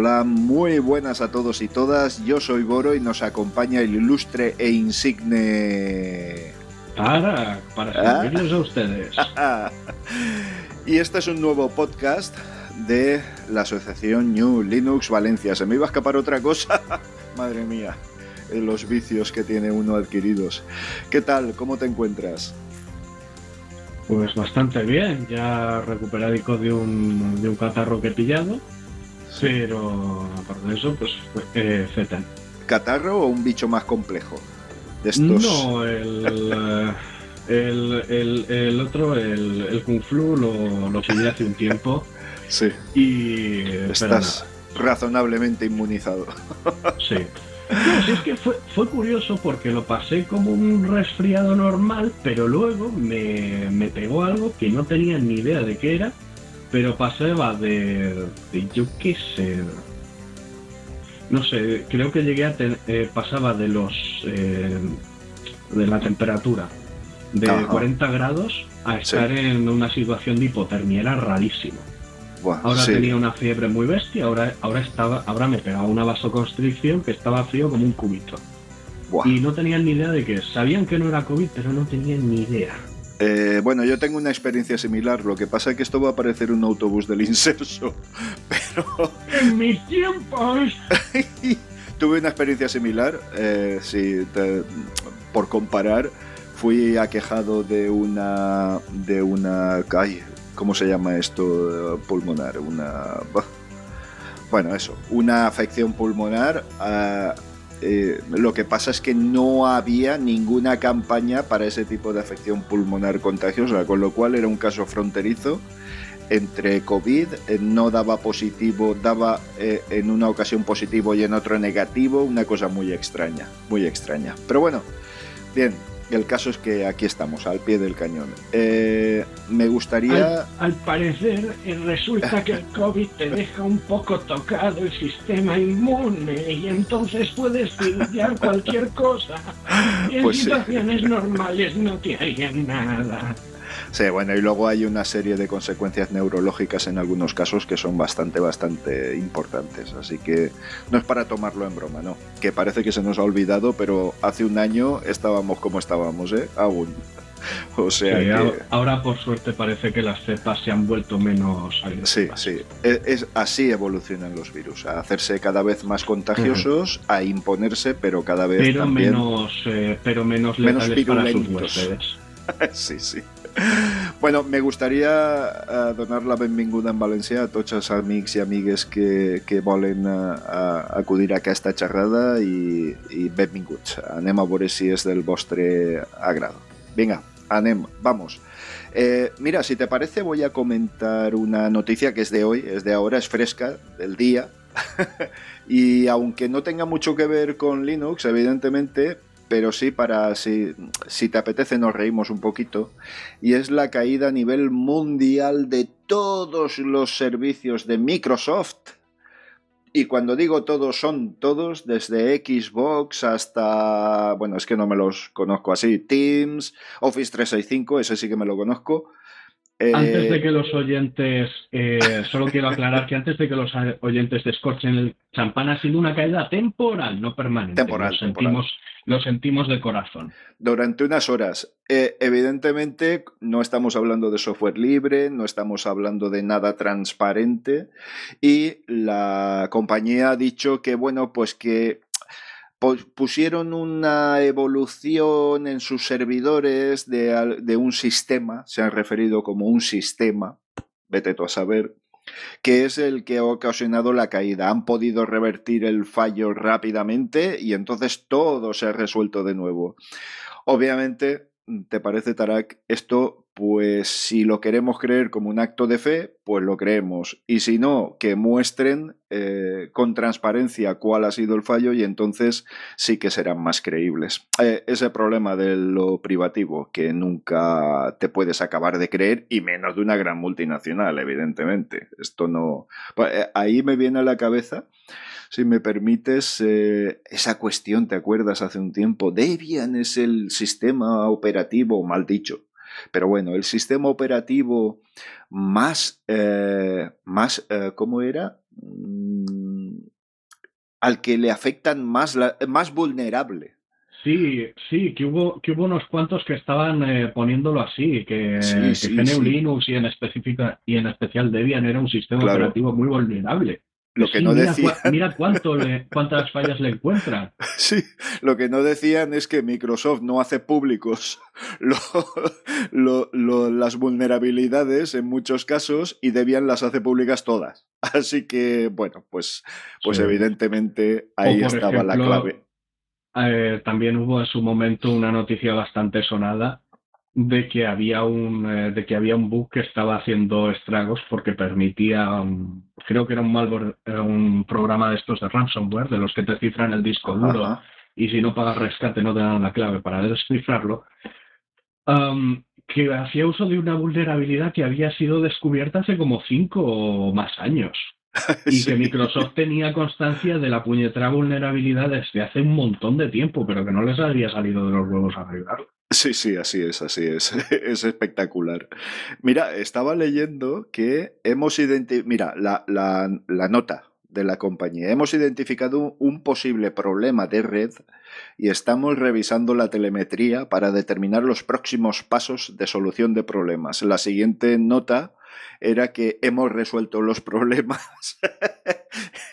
Hola, muy buenas a todos y todas. Yo soy Boro y nos acompaña el ilustre e insigne. Para, para ¿Ah? servirles a ustedes. y este es un nuevo podcast de la asociación New Linux Valencia. ¿Se me iba a escapar otra cosa? Madre mía, eh, los vicios que tiene uno adquiridos. ¿Qué tal? ¿Cómo te encuentras? Pues bastante bien, ya recuperadico de un, de un catarro que he pillado, pero aparte de eso, pues eh, Z. ¿Catarro o un bicho más complejo? De estos. No, el, eh, el, el, el otro, el, el Kung Flu, lo, lo pillé hace un tiempo Sí, y... estás razonablemente inmunizado. sí. No, sí, es que fue, fue curioso porque lo pasé como un resfriado normal, pero luego me, me pegó algo que no tenía ni idea de qué era, pero pasaba de, de yo qué sé, no sé, creo que llegué a ten- eh, pasaba de los eh, de la temperatura de Ajá. 40 grados a Sí. estar en una situación de hipotermia, era rarísimo. Buah, Ahora sí. tenía una fiebre muy bestia, ahora, ahora estaba, ahora me pegaba una vasoconstricción que estaba frío como un cubito. Buah. Y no tenían ni idea de qué. Sabían que no era COVID, pero no tenían ni idea. Eh, bueno, yo tengo una experiencia similar. Lo que pasa es que esto va a parecer un autobús del inserso. Pero En mis tiempos. tuve una experiencia similar. eh, sí, te- por comparar, fui aquejado de una. de una. ay, ¿Cómo se llama esto? Pulmonar. Una. Bueno, eso. Una afección pulmonar. ah, eh, lo que pasa es que no había ninguna campaña para ese tipo de afección pulmonar contagiosa, con lo cual era un caso fronterizo entre COVID, eh, no daba positivo, daba eh, en una ocasión positivo y en otro negativo, una cosa muy extraña, muy extraña. Pero bueno, bien, el caso es que aquí estamos, al pie del cañón. Eh, me gustaría... Al, al parecer, eh, resulta que el COVID te deja un poco tocado el sistema inmune y entonces puedes pillar cualquier cosa. Y en Pues sí. situaciones normales no te harían nada. Sí, bueno, y luego hay una serie de consecuencias neurológicas en algunos casos que son bastante, bastante importantes. Así que no es para tomarlo en broma, ¿no? Que parece que se nos ha olvidado, pero hace un año estábamos como estábamos, ¿eh? Aún. O sea Sí, que... Ahora, por suerte, parece que las cepas se han vuelto menos Sí, agresivas. sí. Es, es- así evolucionan los virus, a hacerse cada vez más contagiosos, a imponerse, pero cada vez Pero también... menos, eh, pero menos Menos letales para sus huéspedes. sí, sí. Bueno, me gustaría eh, donar la benvinguda en València a tots els amics i amigues que, que volen a- acudir a aquesta xerrada i, i benvinguts. Anem a veure si del vostre agrado. Vinga, anem, vamos. Eh, mira, si te parece voy a comentar una noticia que es de hoy, es de ahora, es fresca, del día. y aunque no tenga mucho que ver con Linux, evidentemente, pero sí para si, si te apetece nos reímos un poquito, y es la caída a nivel mundial de todos los servicios de Microsoft. Y cuando digo todos, son todos, desde Xbox hasta, bueno, es que no me los conozco así, Teams, Office 365, ese sí que me lo conozco. Eh, Antes de que los oyentes, eh, solo quiero aclarar que antes de que los oyentes descorchen el champán ha sido una caída temporal, no permanente. Temporal, lo temporal. sentimos, lo sentimos de corazón. durante unas horas. Eh, evidentemente no estamos hablando de software libre, no estamos hablando de nada transparente y la compañía ha dicho que bueno, pues que pusieron una evolución en sus servidores de, un sistema, se han referido como un sistema, vete tú a saber, que es el que ha ocasionado la caída. Han podido revertir el fallo rápidamente y entonces todo se ha resuelto de nuevo. Obviamente, ¿te parece, Tarak? Esto pues si lo queremos creer como un acto de fe, pues lo creemos. Y si no, que muestren eh, con transparencia cuál ha sido el fallo y entonces sí que serán más creíbles. Eh, ese problema de lo privativo, que nunca te puedes acabar de creer, y menos de una gran multinacional, evidentemente. Esto no... Eh, ahí me viene a la cabeza si me permites, esa cuestión, ¿te acuerdas hace un tiempo? Debian es el sistema operativo, mal dicho, pero bueno, el sistema operativo más, eh, más eh, ¿cómo era? Mm, al que le afectan más, la, más vulnerable. Sí, sí, que hubo, que hubo unos cuantos que estaban eh, poniéndolo así, que, GNU Linux y en, específica, y en especial Debian era un sistema operativo muy vulnerable. Lo que no mira, decían... mira cuánto cuántas fallas le encuentran. Sí, lo que no decían es que Microsoft no hace públicos las vulnerabilidades en muchos casos y Debian las hace públicas todas. Así que, bueno, pues, pues evidentemente ahí estaba la clave. Eh, también hubo en su momento una noticia bastante sonada de que había un eh, de que había un bug que estaba haciendo estragos porque permitía creo que era un malware un programa de estos de ransomware de los que te cifran el disco duro y si no pagas rescate no te dan la clave para descifrarlo que hacía uso de una vulnerabilidad que había sido descubierta hace como cinco o más años y que Microsoft tenía constancia de la puñetera vulnerabilidad desde hace un montón de tiempo pero que no les había salido de los huevos a arreglarlo Sí, sí, así es, así es. Es espectacular. Mira, estaba leyendo que hemos identificado, mira, la, la, la, nota de la compañía, hemos identificado un posible problema de red y estamos revisando la telemetría para determinar los próximos pasos de solución de problemas. La siguiente nota era que hemos resuelto los problemas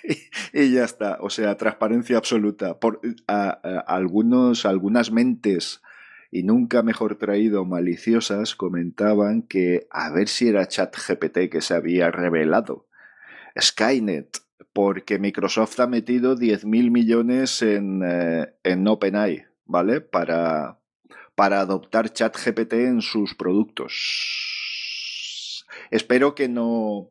y, ya está. O sea, transparencia absoluta. Por algunos, algunas mentes y nunca mejor traído maliciosas comentaban que a ver si era ChatGPT que se había revelado. Skynet, porque Microsoft ha metido 10.000 millones en, eh, en OpenAI, ¿vale? Para, para adoptar ChatGPT en sus productos. Espero que no,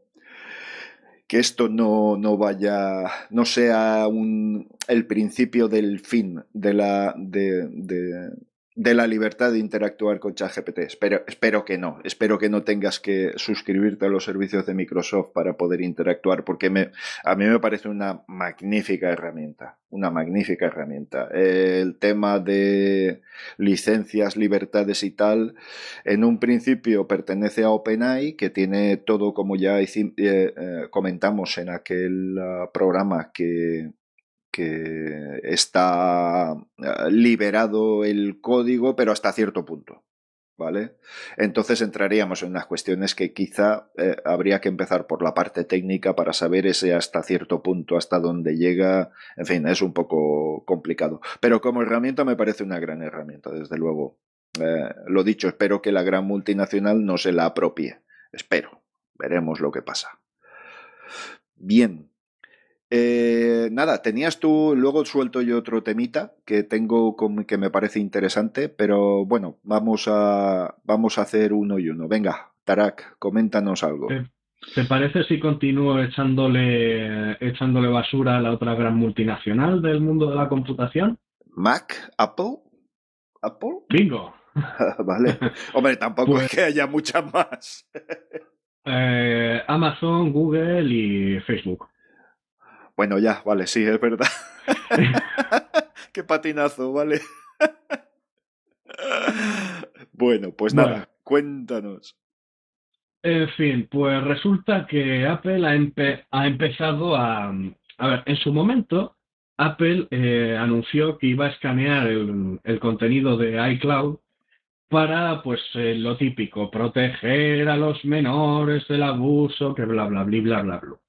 que esto no, no, vaya, no sea un, el principio del fin de la, de, de la libertad de interactuar con ChatGPT. Espero, espero que no. Espero que no tengas que suscribirte a los servicios de Microsoft para poder interactuar, porque me, a mí me parece una magnífica herramienta. Una magnífica herramienta. El tema de licencias, libertades y tal, en un principio pertenece a OpenAI, que tiene todo, como ya eh, eh, comentamos en aquel ah, programa que que está eh, liberado el código, pero hasta cierto punto. ¿Vale? Entonces entraríamos en unas cuestiones que quizá eh, habría que empezar por la parte técnica para saber ese hasta cierto punto, hasta dónde llega. En fin, es un poco complicado. Pero como herramienta me parece una gran herramienta, desde luego. Eh, lo dicho, espero que la gran multinacional no se la apropie. Espero. Veremos lo que pasa. Bien, eh, nada, tenías tú, luego suelto yo otro temita que tengo que me parece interesante, pero bueno, vamos a, vamos a hacer uno y uno. Venga, Tarak, coméntanos algo. ¿Te parece si continúo echándole, echándole basura a la otra gran multinacional del mundo de la computación? ¿Mac? ¿Apple? ¿Apple? Bingo. vale. Hombre, tampoco es pues que haya muchas más. Eh, Amazon, Google y Facebook. Bueno, ya, vale, sí, es verdad. Qué patinazo, vale. bueno, pues nada, cuéntanos. En fin, pues resulta que Apple ha, empezado a... A ver, en su momento, Apple eh, anunció que iba a escanear el, contenido de iCloud para, pues, eh, lo típico, proteger a los menores del abuso, que bla, bla, bla, bla, bla, bla.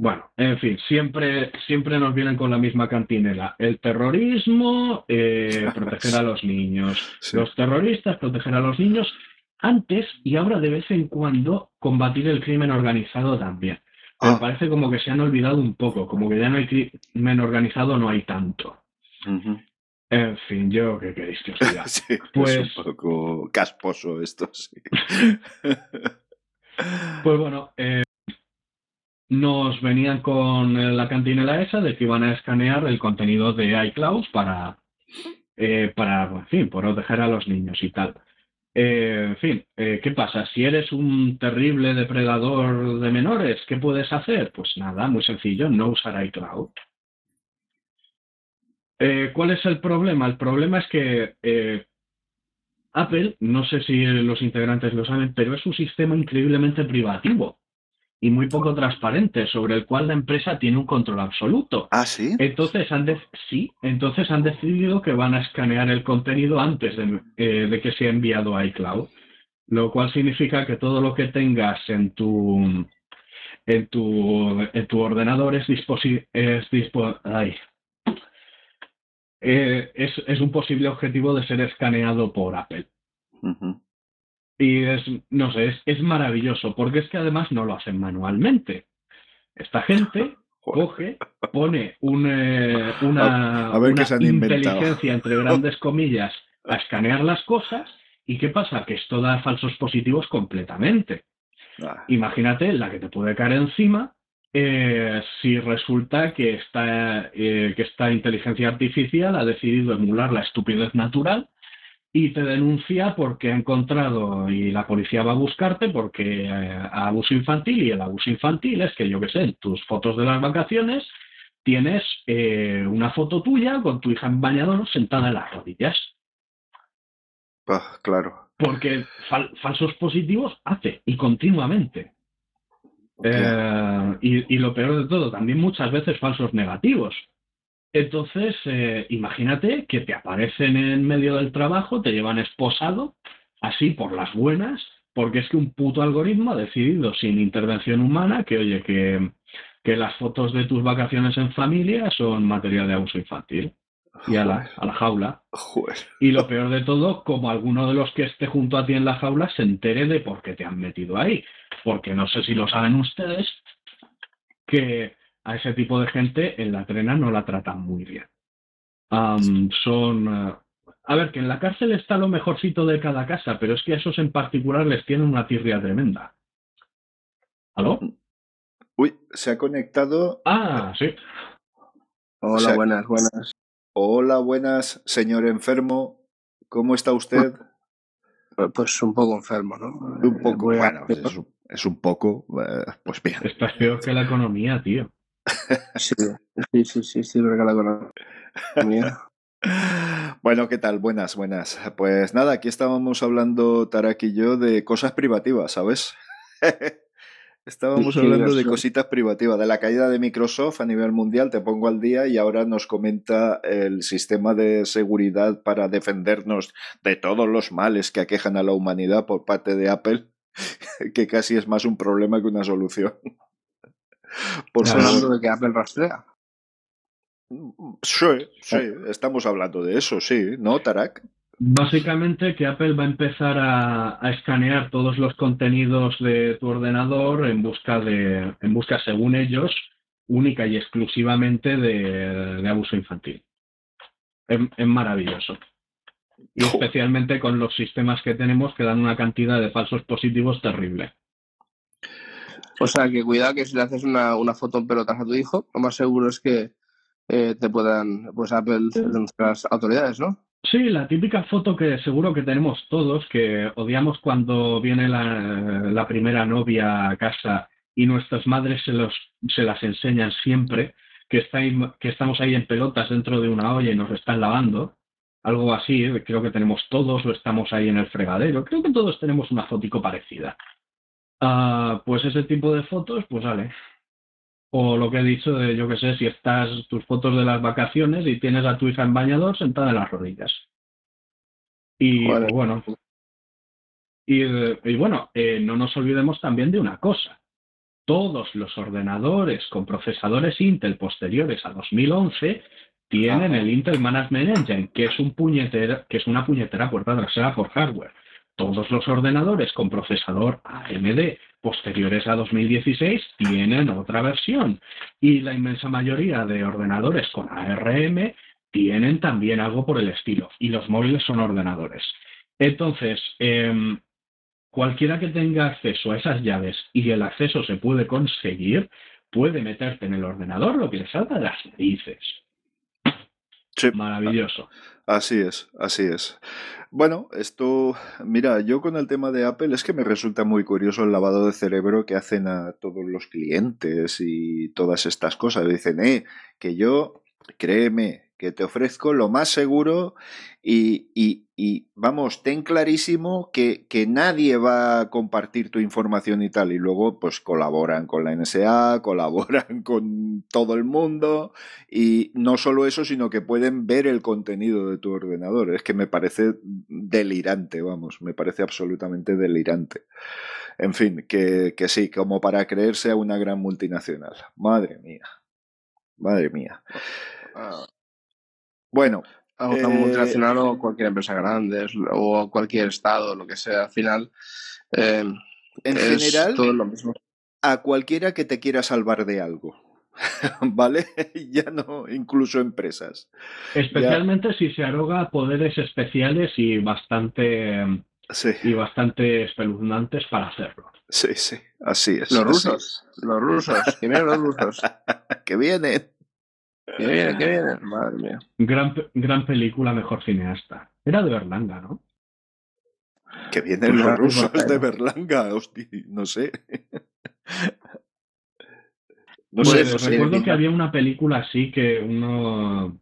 Bueno, en fin, siempre, siempre nos vienen con la misma cantinela. El terrorismo, eh, proteger a los niños. Los terroristas, proteger a los niños. Antes y ahora de vez en cuando combatir el crimen organizado también. Me ah. parece como que se han olvidado un poco, como que ya no hay crimen organizado, no hay tanto. En fin, yo qué queréis que os diga. sí, Pues- es un poco casposo esto, sí. Pues bueno, eh, nos venían con eh, la cantinela esa de que iban a escanear el contenido de iCloud para, eh, para en fin, proteger a los niños y tal. Eh, en fin, eh, ¿qué pasa? Si eres un terrible depredador de menores, ¿qué puedes hacer? Pues nada, muy sencillo, no usar iCloud. ¿Cuál es el problema? El problema es que Apple, no sé si los integrantes lo saben, pero es un sistema increíblemente privativo y muy poco transparente, sobre el cual la empresa tiene un control absoluto. Ah, sí. Entonces han de- sí, entonces han decidido que van a escanear el contenido antes de, eh, de que sea enviado a iCloud, lo cual significa que todo lo que tengas en tu en tu en tu ordenador es disposi- es dispo- ay. Eh, es, es un posible objetivo de ser escaneado por Apple. Ujú. Y es, no sé, es, es maravilloso, porque es que además no lo hacen manualmente. Esta gente coge, pone un, eh, una, A- ver inventado. inteligencia, entre grandes comillas, a escanear las cosas. ¿Y qué pasa? Que esto da falsos positivos completamente. Ah, Imagínate la que te puede caer encima eh, si resulta que esta, eh, que esta inteligencia artificial ha decidido emular la estupidez natural y te denuncia porque ha encontrado y la policía va a buscarte porque eh, abuso infantil y el abuso infantil es que yo qué sé, en tus fotos de las vacaciones tienes eh, una foto tuya con tu hija en bañador sentada en las rodillas. ah, claro. Porque fal- falsos positivos hace y continuamente. Eh, y, y lo peor de todo, también muchas veces falsos negativos. Entonces, eh, imagínate que te aparecen en medio del trabajo, te llevan esposado, así por las buenas, porque es que un puto algoritmo ha decidido sin intervención humana que, oye, que, que las fotos de tus vacaciones en familia son materia de abuso infantil. Y a la, a la jaula. Joder. Y lo peor de todo, como alguno de los que esté junto a ti en la jaula se entere de por qué te han metido ahí. Porque no sé si lo saben ustedes, que a ese tipo de gente en la trena no la tratan muy bien. Son. eh, a ver, que en la cárcel está lo mejorcito de cada casa, pero es que a esos en particular les tienen una tirria tremenda. ¿Aló? Uy, se ha conectado. Ah, sí. Hola, O sea- buenas, buenas. Hola, buenas, señor enfermo. ¿Cómo está usted? Pues un poco enfermo, ¿no? Un poco. Bueno, es un, es un poco. eh, pues bien. Estás peor que la economía, tío. Sí, sí, sí, sí, sí, porque la economía. Bueno, ¿qué tal? Buenas, buenas. Pues nada, aquí estábamos hablando Tarak y yo de cosas privativas, ¿sabes? Estábamos Sí, hablando de cositas privativas, de la caída de Microsoft a nivel mundial, te pongo al día y ahora nos comenta el sistema de seguridad para defendernos de todos los males que aquejan a la humanidad por parte de Apple, que casi es más un problema que una solución. Por favor. Hablando de que Apple rastrea. Sí, sí, estamos hablando de eso, sí, ¿no, Tarak? Básicamente que Apple va a empezar a, a escanear todos los contenidos de tu ordenador en busca de, en busca, según ellos, única y exclusivamente de, de abuso infantil. Es, es maravilloso. Y especialmente con los sistemas que tenemos que dan una cantidad de falsos positivos terrible. O sea, que cuidado que si le haces una, una foto en pelotas a tu hijo, lo más seguro es que eh, te puedan, pues Apple, nuestras autoridades, ¿no? Sí, la típica foto que seguro que tenemos todos, que odiamos cuando viene la, la primera novia a casa y nuestras madres se, los, se las enseñan siempre, que, está que estamos ahí en pelotas dentro de una olla y nos están lavando. Algo así, eh, creo que tenemos todos o estamos ahí en el fregadero. Creo que todos tenemos una fotico parecida. Ah, pues ese tipo de fotos, pues vale. O lo que he dicho de, yo que sé, si estás tus fotos de las vacaciones y tienes a tu hija en bañador sentada en las rodillas. Y pues, bueno, y, y bueno, eh, no nos olvidemos también de una cosa. Todos los ordenadores con procesadores Intel posteriores a 2011 tienen Ajá. el Intel Management Engine, que es, un puñetera, que es una puñetera puerta trasera por hardware. Todos los ordenadores con procesador AMD posteriores a 2016 tienen otra versión y la inmensa mayoría de ordenadores con ARM tienen también algo por el estilo y los móviles son ordenadores. Entonces, em, cualquiera que tenga acceso a esas llaves y el acceso se puede conseguir, puede meterte en el ordenador lo que le salta de las narices. Maravilloso. Así es, así es. Bueno, esto, mira, yo con el tema de Apple es que me resulta muy curioso el lavado de cerebro que hacen a todos los clientes y todas estas cosas. Dicen, eh, que yo, créeme, que te ofrezco lo más seguro y, y, vamos, ten clarísimo que, que, nadie va a compartir tu información y tal. Y luego, pues colaboran con la NSA, colaboran con todo el mundo y no solo eso, sino que pueden ver el contenido de tu ordenador. Es que me parece delirante, vamos, me parece absolutamente delirante. En fin, que, que sí, como para creerse a una gran multinacional. Madre mía. Madre mía. Ah, bueno. A una eh, multinacional o cualquier empresa grande o cualquier estado, lo que sea, al final. Eh, en general, todo lo mismo. a cualquiera que te quiera salvar de algo. ¿Vale? ya no, incluso empresas. Especialmente si se aroga poderes especiales y bastante y bastante espeluznantes para hacerlo. Sí, sí, así es. Los rusos, los rusos, que vienen los rusos. que vienen. ¿Qué viene? ¿Qué viene? Madre mía. Gran, gran película, mejor cineasta. Era de Berlanga, ¿no? Que vienen los rusos de Berlanga, hostia, no sé. No sé, pues recuerdo que había una película así que uno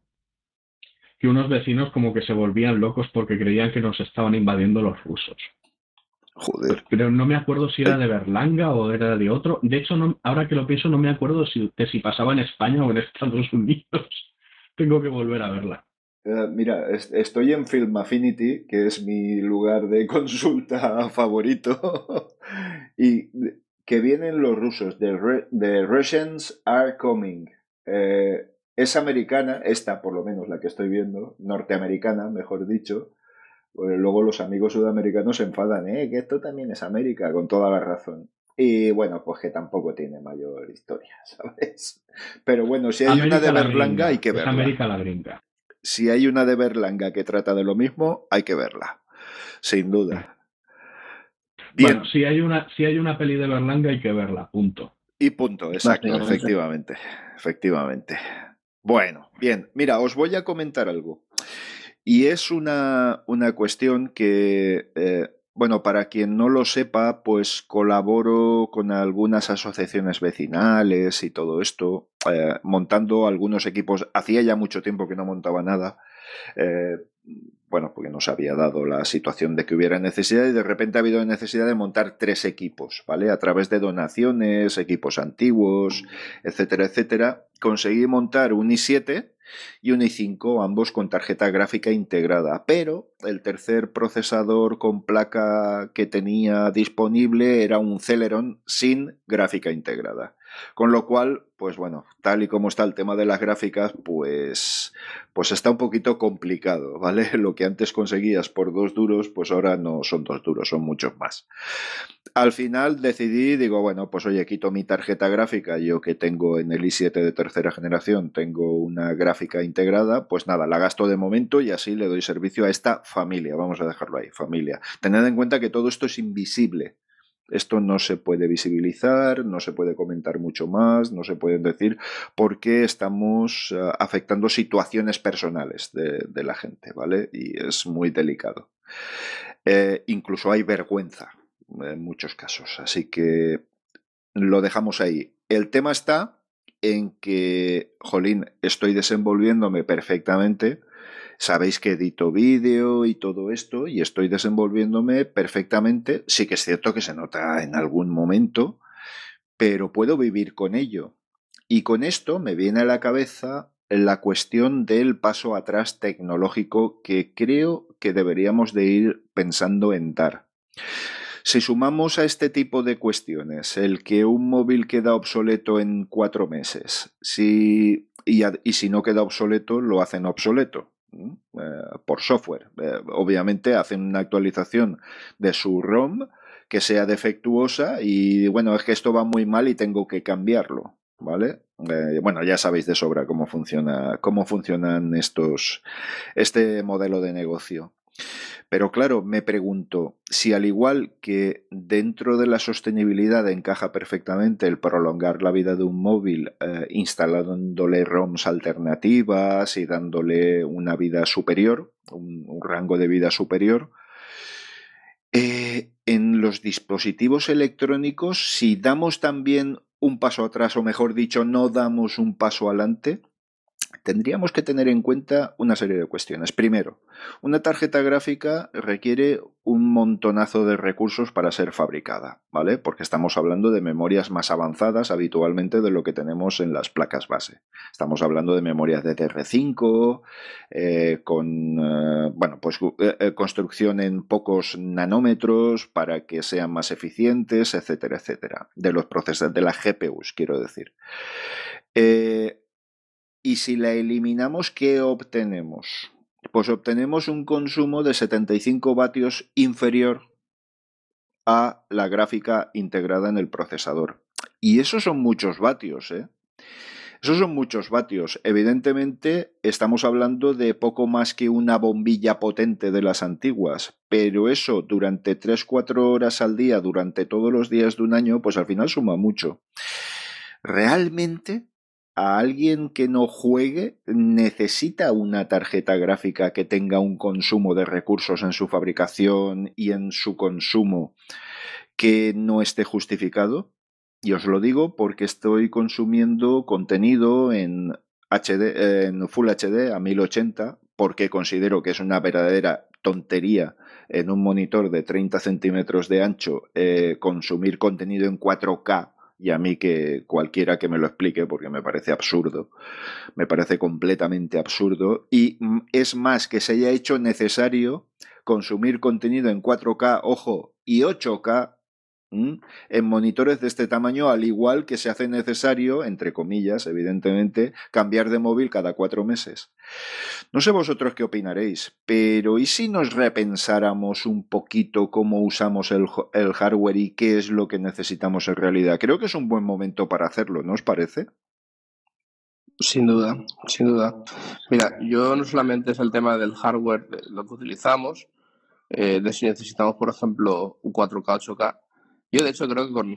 que unos vecinos como que se volvían locos porque creían que nos estaban invadiendo los rusos. Joder. Pero no me acuerdo si era de Berlanga o era de otro. De hecho, no, ahora que lo pienso, no me acuerdo si, de si pasaba en España o en Estados Unidos. Tengo que volver a verla. Eh, mira, estoy en Film Affinity, que es mi lugar de consulta favorito, y que vienen los rusos, The, Russians are coming. Eh, es americana, esta por lo menos la que estoy viendo, norteamericana, mejor dicho, pues luego los amigos sudamericanos se enfadan, ¿eh? Que esto también es América, con toda la razón. Y bueno, pues que tampoco tiene mayor historia, ¿sabes? Pero bueno, si hay una de Berlanga, hay que verla. América la gringa. Si hay una de Berlanga que trata de lo mismo, hay que verla. Sin duda. Bien. Bueno, si hay una, si hay una peli de Berlanga, hay que verla, punto. Y punto, exacto, efectivamente. Efectivamente. Bueno, bien, mira, os voy a comentar algo. Y es una, una cuestión que, eh, bueno, para quien no lo sepa, pues colaboro con algunas asociaciones vecinales y todo esto, eh, montando algunos equipos. Hacía ya mucho tiempo que no montaba nada. Eh, bueno, porque no se había dado la situación de que hubiera necesidad y de repente ha habido necesidad de montar tres equipos, ¿vale? A través de donaciones, equipos antiguos, etcétera, etcétera. Conseguí montar un i7 y un i5, ambos con tarjeta gráfica integrada, pero el tercer procesador con placa que tenía disponible era un Celeron sin gráfica integrada. Con lo cual, pues bueno, tal y como está el tema de las gráficas, pues, pues está un poquito complicado, ¿vale? Lo que antes conseguías por dos duros, pues ahora no son dos duros, son muchos más. Al final decidí, digo, bueno, pues oye, quito mi tarjeta gráfica, yo que tengo en el i7 de tercera generación, tengo una gráfica integrada, pues nada, la gasto de momento y así le doy servicio a esta familia, vamos a dejarlo ahí, familia. Tened en cuenta que todo esto es invisible, esto no se puede visibilizar, no se puede comentar mucho más, no se puede decir porque estamos eh, afectando situaciones personales de, la gente, ¿vale? Y es muy delicado. Eh, incluso hay vergüenza en muchos casos, así que lo dejamos ahí. El tema está en que, jolín, estoy desenvolviéndome perfectamente, Sabéis que edito vídeo y todo esto y estoy desenvolviéndome perfectamente. Sí que es cierto que se nota en algún momento, pero puedo vivir con ello. Y con esto me viene a la cabeza la cuestión del paso atrás tecnológico que creo que deberíamos de ir pensando en dar. Si sumamos a este tipo de cuestiones el que un móvil queda obsoleto en cuatro meses si, y, si no queda obsoleto lo hacen obsoleto, por software. Eh, obviamente hacen una actualización de su ROM que sea defectuosa y bueno, es que esto va muy mal y tengo que cambiarlo. ¿vale? Eh, bueno, ya sabéis de sobra cómo funciona, cómo funcionan estos, este modelo de negocio. Pero claro, me pregunto si al igual que dentro de la sostenibilidad encaja perfectamente el prolongar la vida de un móvil eh, instalándole ROMs alternativas y dándole una vida superior, un, rango de vida superior, eh, en los dispositivos electrónicos, si damos también un paso atrás, o mejor dicho, no damos un paso adelante, tendríamos que tener en cuenta una serie de cuestiones. Primero, una tarjeta gráfica requiere un montonazo de recursos para ser fabricada, ¿vale? Porque estamos hablando de memorias más avanzadas habitualmente de lo que tenemos en las placas base. Estamos hablando de memorias de DDR5, eh, con, eh, bueno, pues eh, construcción en pocos nanómetros para que sean más eficientes, etcétera, etcétera. De los procesos, de las GPUs, quiero decir. Y si la eliminamos, ¿qué obtenemos? Pues obtenemos un consumo de 75 vatios inferior a la gráfica integrada en el procesador. Y esos son muchos vatios, ¿eh? Esos son muchos vatios. Evidentemente estamos hablando de poco más que una bombilla potente de las antiguas, pero eso durante 3-4 horas al día, durante todos los días de un año, pues al final suma mucho. Realmente a alguien que no juegue necesita una tarjeta gráfica que tenga un consumo de recursos en su fabricación y en su consumo que no esté justificado. Y os lo digo porque estoy consumiendo contenido en HD, en Full HD a 1080, porque considero que es una verdadera tontería en un monitor de 30 centímetros de ancho eh, consumir contenido en 4K y a mí que cualquiera que me lo explique, porque me parece absurdo, me parece completamente absurdo, y es más que se haya hecho necesario consumir contenido en 4K, ojo, y 8K en monitores de este tamaño, al igual que se hace necesario, entre comillas, evidentemente, cambiar de móvil cada cuatro meses. No sé vosotros qué opinaréis, pero ¿y si nos repensáramos un poquito cómo usamos el, hardware y qué es lo que necesitamos en realidad? Creo que es un buen momento para hacerlo, ¿no os parece? Sin duda, sin duda. Mira, yo no solamente es el tema del hardware, lo que utilizamos, eh, de si necesitamos, por ejemplo, un 4K, 8K, yo, de hecho, creo que con,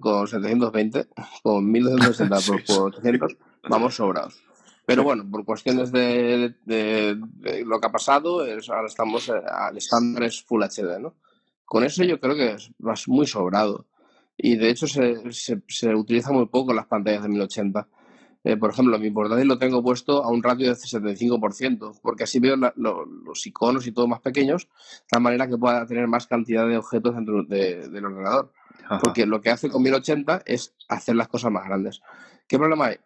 con, 720, con 1260 por, 800, vamos sobrados. Pero bueno, por cuestiones de, de, lo que ha pasado, ahora estamos eh, al estándar es Full HD, ¿no? Con eso yo creo que vas muy sobrado. Y de hecho se, se, se utiliza muy poco las pantallas de 1080. Eh, por ejemplo, mi portátil lo tengo puesto a un ratio de 75%, porque así veo los iconos y todo más pequeños, de manera que pueda tener más cantidad de objetos dentro del ordenador. Porque lo que hace con 1080 es hacer las cosas más grandes. ¿Qué problema hay?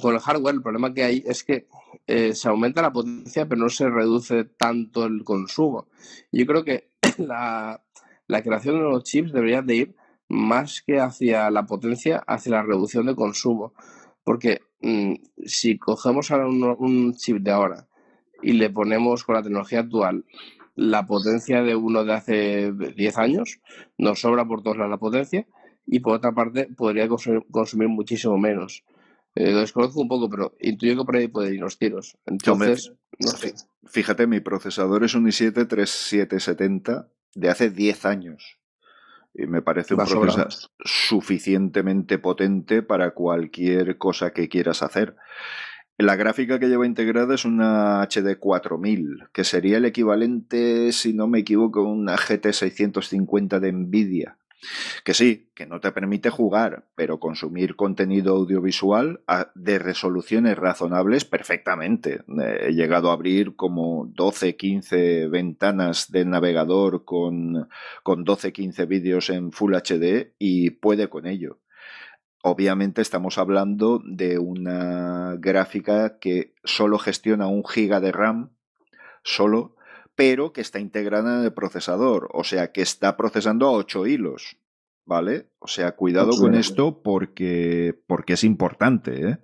Con el hardware, el problema que hay es que eh, se aumenta la potencia, pero no se reduce tanto el consumo. Yo creo que la, la creación de los chips debería de ir más que hacia la potencia, hacia la reducción de consumo. Porque mm, si cogemos ahora un, chip de ahora y le ponemos con la tecnología actual la potencia de uno de hace 10 años, nos sobra por todos lados la potencia y por otra parte podría consumir, muchísimo menos. Eh, lo desconozco un poco, pero intuyo que por ahí puede ir los tiros. Entonces, no sé. Fíjate, mi procesador es un i7 3770 de hace 10 años. Y me parece un procesador suficientemente potente para cualquier cosa que quieras hacer. La gráfica que lleva integrada es una HD 4000, que sería el equivalente, si no me equivoco, a una GT 650 de Nvidia. Que sí, que no te permite jugar, pero consumir contenido audiovisual de resoluciones razonables perfectamente. He llegado a abrir como 12, 15 ventanas del navegador con, con 12, 15 vídeos en Full HD y puede con ello. Obviamente estamos hablando de una gráfica que solo gestiona un giga de RAM, solo, pero que está integrada en el procesador, o sea que está procesando a 8 hilos, ¿vale? O sea, cuidado con esto porque, porque es importante, ¿eh?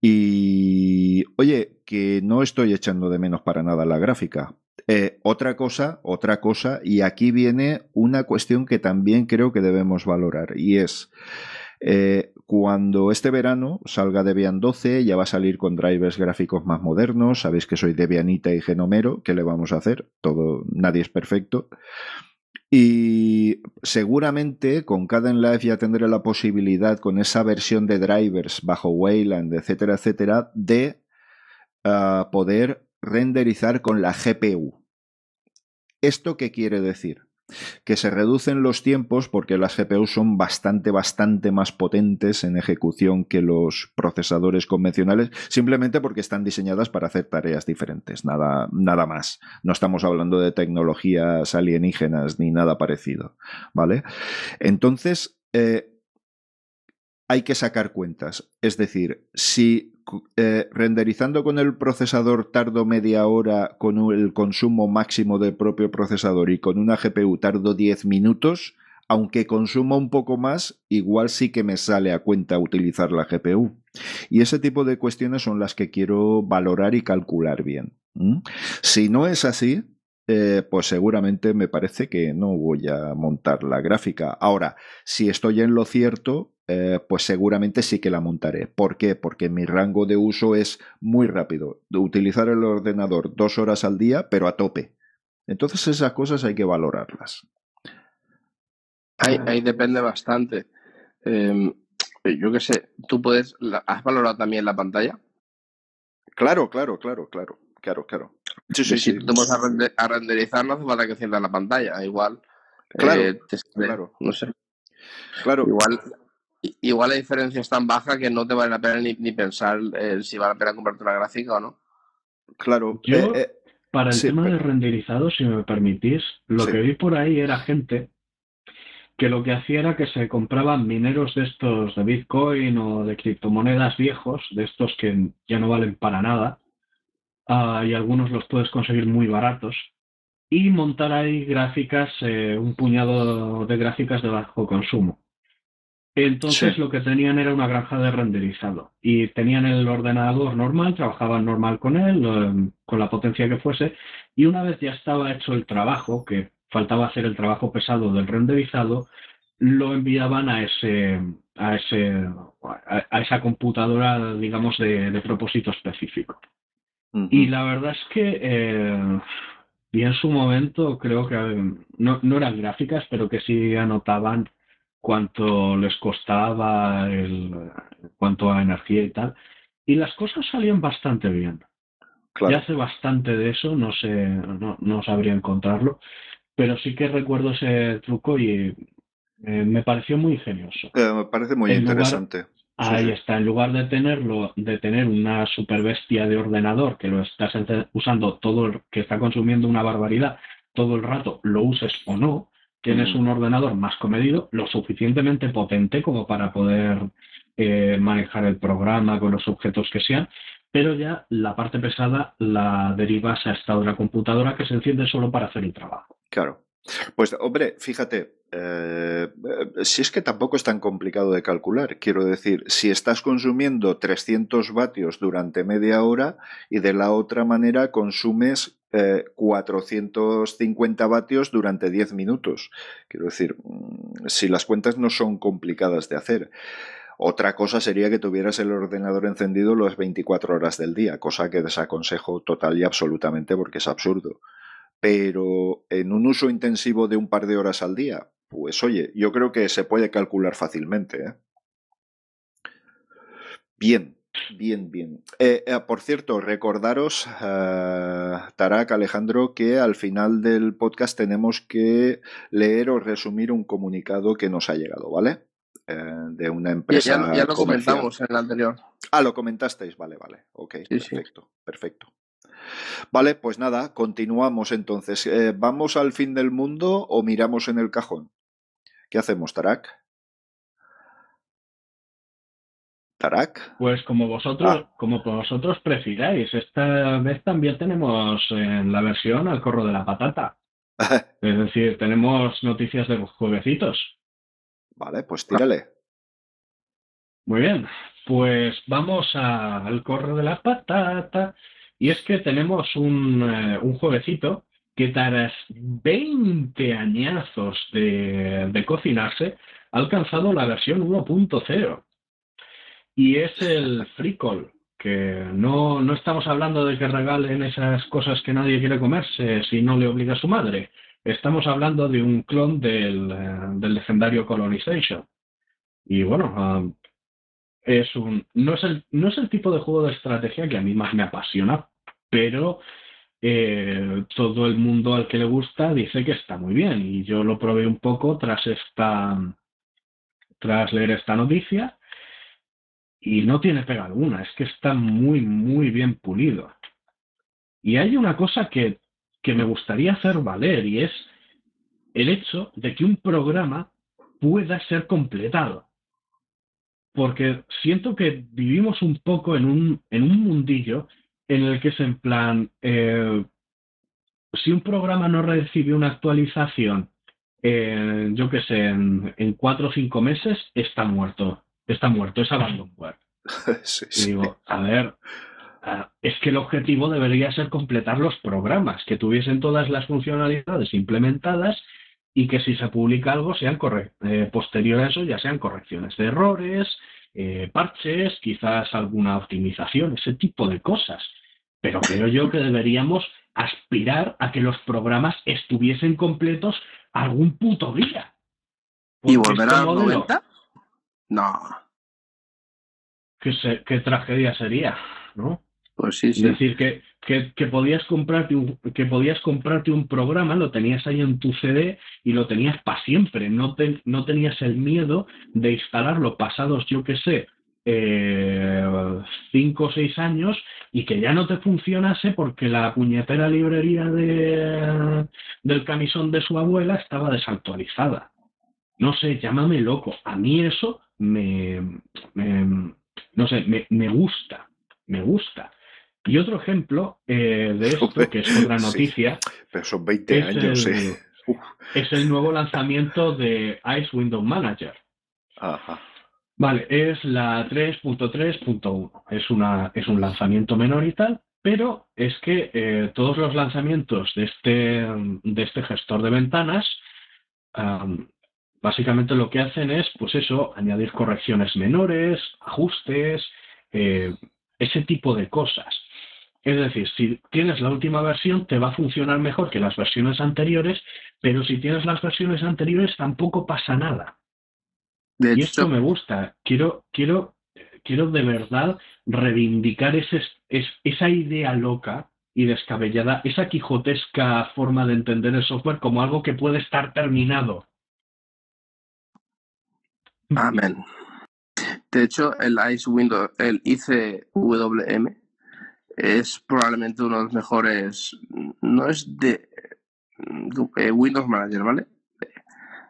Y oye, que no estoy echando de menos para nada la gráfica. Eh, otra cosa, otra cosa, y aquí viene una cuestión que también creo que debemos valorar, y es Eh, cuando este verano salga Debian 12, ya va a salir con drivers gráficos más modernos. Sabéis que soy Debianita y Genomero. ¿Qué le vamos a hacer? Todo, nadie es perfecto. Y seguramente con Caden Live ya tendré la posibilidad, con esa versión de drivers bajo Wayland, etcétera, etcétera, de ah, poder renderizar con la GPU. ¿Esto qué quiere decir? Que se reducen los tiempos porque las GPUs son bastante, bastante más potentes en ejecución que los procesadores convencionales, simplemente porque están diseñadas para hacer tareas diferentes, nada, nada más. No estamos hablando de tecnologías alienígenas ni nada parecido, ¿vale? Entonces, eh, hay que sacar cuentas. Es decir, si eh, renderizando con el procesador tardo media hora con el consumo máximo del propio procesador y con una GPU tardo 10 minutos, aunque consuma un poco más, igual sí que me sale a cuenta utilizar la GPU. Y ese tipo de cuestiones son las que quiero valorar y calcular bien. Si no es así, eh, pues seguramente me parece que no voy a montar la gráfica. Ahora, si estoy en lo cierto, eh, pues seguramente sí que la montaré. ¿Por qué? Porque mi rango de uso es muy rápido. De utilizar el ordenador dos horas al día, pero a tope. Entonces esas cosas hay que valorarlas. Ahí, depende bastante. Em, yo qué sé, ¿tú puedes, has valorado también la pantalla? Claro, claro, claro, claro, claro, claro. Sí, sí, si tú a, renderizar, no hace falta que enciendas la pantalla, igual. Claro, eh, claro. No sé. Claro. Igual Igual la diferencia es tan baja que no te vale la pena ni, pensar eh, si vale la pena comprarte una gráfica o no. Claro. Yo, eh, eh, para el tema de renderizado, si me permitís, lo que vi por ahí era gente que lo que hacía era que se compraban mineros de estos de Bitcoin o de criptomonedas viejos, de estos que ya no valen para nada, ah, y algunos los puedes conseguir muy baratos, y montar ahí gráficas, un puñado de gráficas de bajo consumo. Entonces lo que tenían era una granja de renderizado. Y tenían el ordenador normal, trabajaban normal con él, con la potencia que fuese, y una vez ya estaba hecho el trabajo, que faltaba hacer el trabajo pesado del renderizado, lo enviaban a ese a ese a, esa computadora digamos de, propósito específico y la verdad es que eh, y en su momento creo que no, no eran gráficas pero que sí anotaban cuánto les costaba, el, cuánto a energía y tal. Y las cosas salían bastante bien. Ya hace bastante de eso, no sé, no, no, sabría encontrarlo, pero sí que recuerdo ese truco y eh, me pareció muy ingenioso. Eh, me parece muy interesante. Ahí está, en lugar de tenerlo, de tener una super bestia de ordenador que lo estás usando todo, que está consumiendo una barbaridad todo el rato, lo uses o no, tienes un ordenador más comedido, lo suficientemente potente como para poder eh, manejar el programa con los objetos que sean, pero ya la parte pesada la derivas a esta otra computadora que se enciende solo para hacer el trabajo. Claro. Pues hombre, fíjate, eh, si es que tampoco es tan complicado de calcular, quiero decir, si estás consumiendo 300 vatios durante media hora y de la otra manera consumes 450 eh, vatios durante 10 minutos. Quiero decir, mm, si las cuentas no son complicadas de hacer. Otra cosa sería que tuvieras el ordenador encendido las 24 horas del día, cosa que desaconsejo total y absolutamente porque es absurdo. Pero en un uso intensivo de un par de horas al día, pues oye, yo creo que se puede calcular fácilmente. ¿eh? Bien, Bien, bien. Eh, eh, por cierto, recordaros, uh, Tarak, Alejandro, que al final del podcast tenemos que leer o resumir un comunicado que nos ha llegado, ¿vale? de una empresa. Ya, lo comentamos en el anterior. Ah, lo comentasteis, vale, vale. Ok, perfecto, perfecto. Vale, pues nada, continuamos entonces. ¿Vamos al fin del mundo o miramos en el cajón? ¿Qué hacemos, Tarak? Tarak. Pues como vosotros, ah. como vosotros prefiráis. Esta vez también tenemos en la versión al corro de la patata. es decir, tenemos noticias de los jueguecitos. Vale, pues tírale. Muy bien, pues vamos al corro de la patata. Y es que tenemos un, eh, un jueguecito que tras 20 añazos de, de cocinarse, ha alcanzado la versión 1.0 y es el FreeCall, que no, no estamos hablando de que regalen esas cosas que nadie quiere comerse si no le obliga a su madre. Estamos hablando de un clon del, eh, del legendario Colonization. Y bueno, um, es un, no, es el, no es el tipo de juego de estrategia que a mí más me apasiona, pero eh, todo el mundo al que le gusta dice que está muy bien. Y yo lo probé un poco tras esta tras leer esta noticia y no tiene pega alguna, es que está muy, muy bien pulido. Y hay una cosa que, que me gustaría hacer valer y es el hecho de que un programa pueda ser completado. Porque siento que vivimos un poco en un, en un mundillo en el que es en plan, eh, si un programa no recibe una actualización, eh, yo qué sé, en, en, cuatro o cinco meses, está muerto está muerto, es abandonware. sí, sí. Y digo, a ver, es que el objetivo debería ser completar los programas, que tuviesen todas las funcionalidades implementadas y que si se publica algo sean eh, posterior a eso ya sean correcciones de errores, eh, parches, quizás alguna optimización, ese tipo de cosas. Pero creo yo que deberíamos aspirar a que los programas estuviesen completos algún puto día. ¿Y volver a los 90? No. Qué, qué tragedia sería, ¿no? Pues sí, sí. Es decir, que, que, podías comprarte un, que podías comprarte un programa, lo tenías ahí en tu CD y lo tenías para siempre. No, te, no tenías el miedo de instalarlo pasados, yo qué sé, eh, cinco o seis años y que ya no te funcionase porque la puñetera librería de, del camisón de su abuela estaba desactualizada. No sé, llámame loco. A mí eso me, no sé, me, me, gusta, me gusta. Y otro ejemplo eh, de esto, que es otra noticia. pero son 20 años, el, Es el nuevo lanzamiento de Ice Window Manager. Ajá. Vale, es la 3.3.1. Es, una, es un lanzamiento menor y tal, pero es que eh, todos los lanzamientos de este, de este gestor de ventanas um, Básicamente lo que hacen es, pues eso, añadir correcciones menores, ajustes, eh, ese tipo de cosas. Es decir, si tienes la última versión, te va a funcionar mejor que las versiones anteriores, pero si tienes las versiones anteriores, tampoco pasa nada. De y esto me gusta. Quiero, quiero, quiero de verdad reivindicar ese, es, esa idea loca y descabellada, esa quijotesca forma de entender el software como algo que puede estar terminado Amén. De hecho, el Ice Window, el ICWM, es probablemente uno de los mejores, no es de eh, Windows Manager, ¿vale?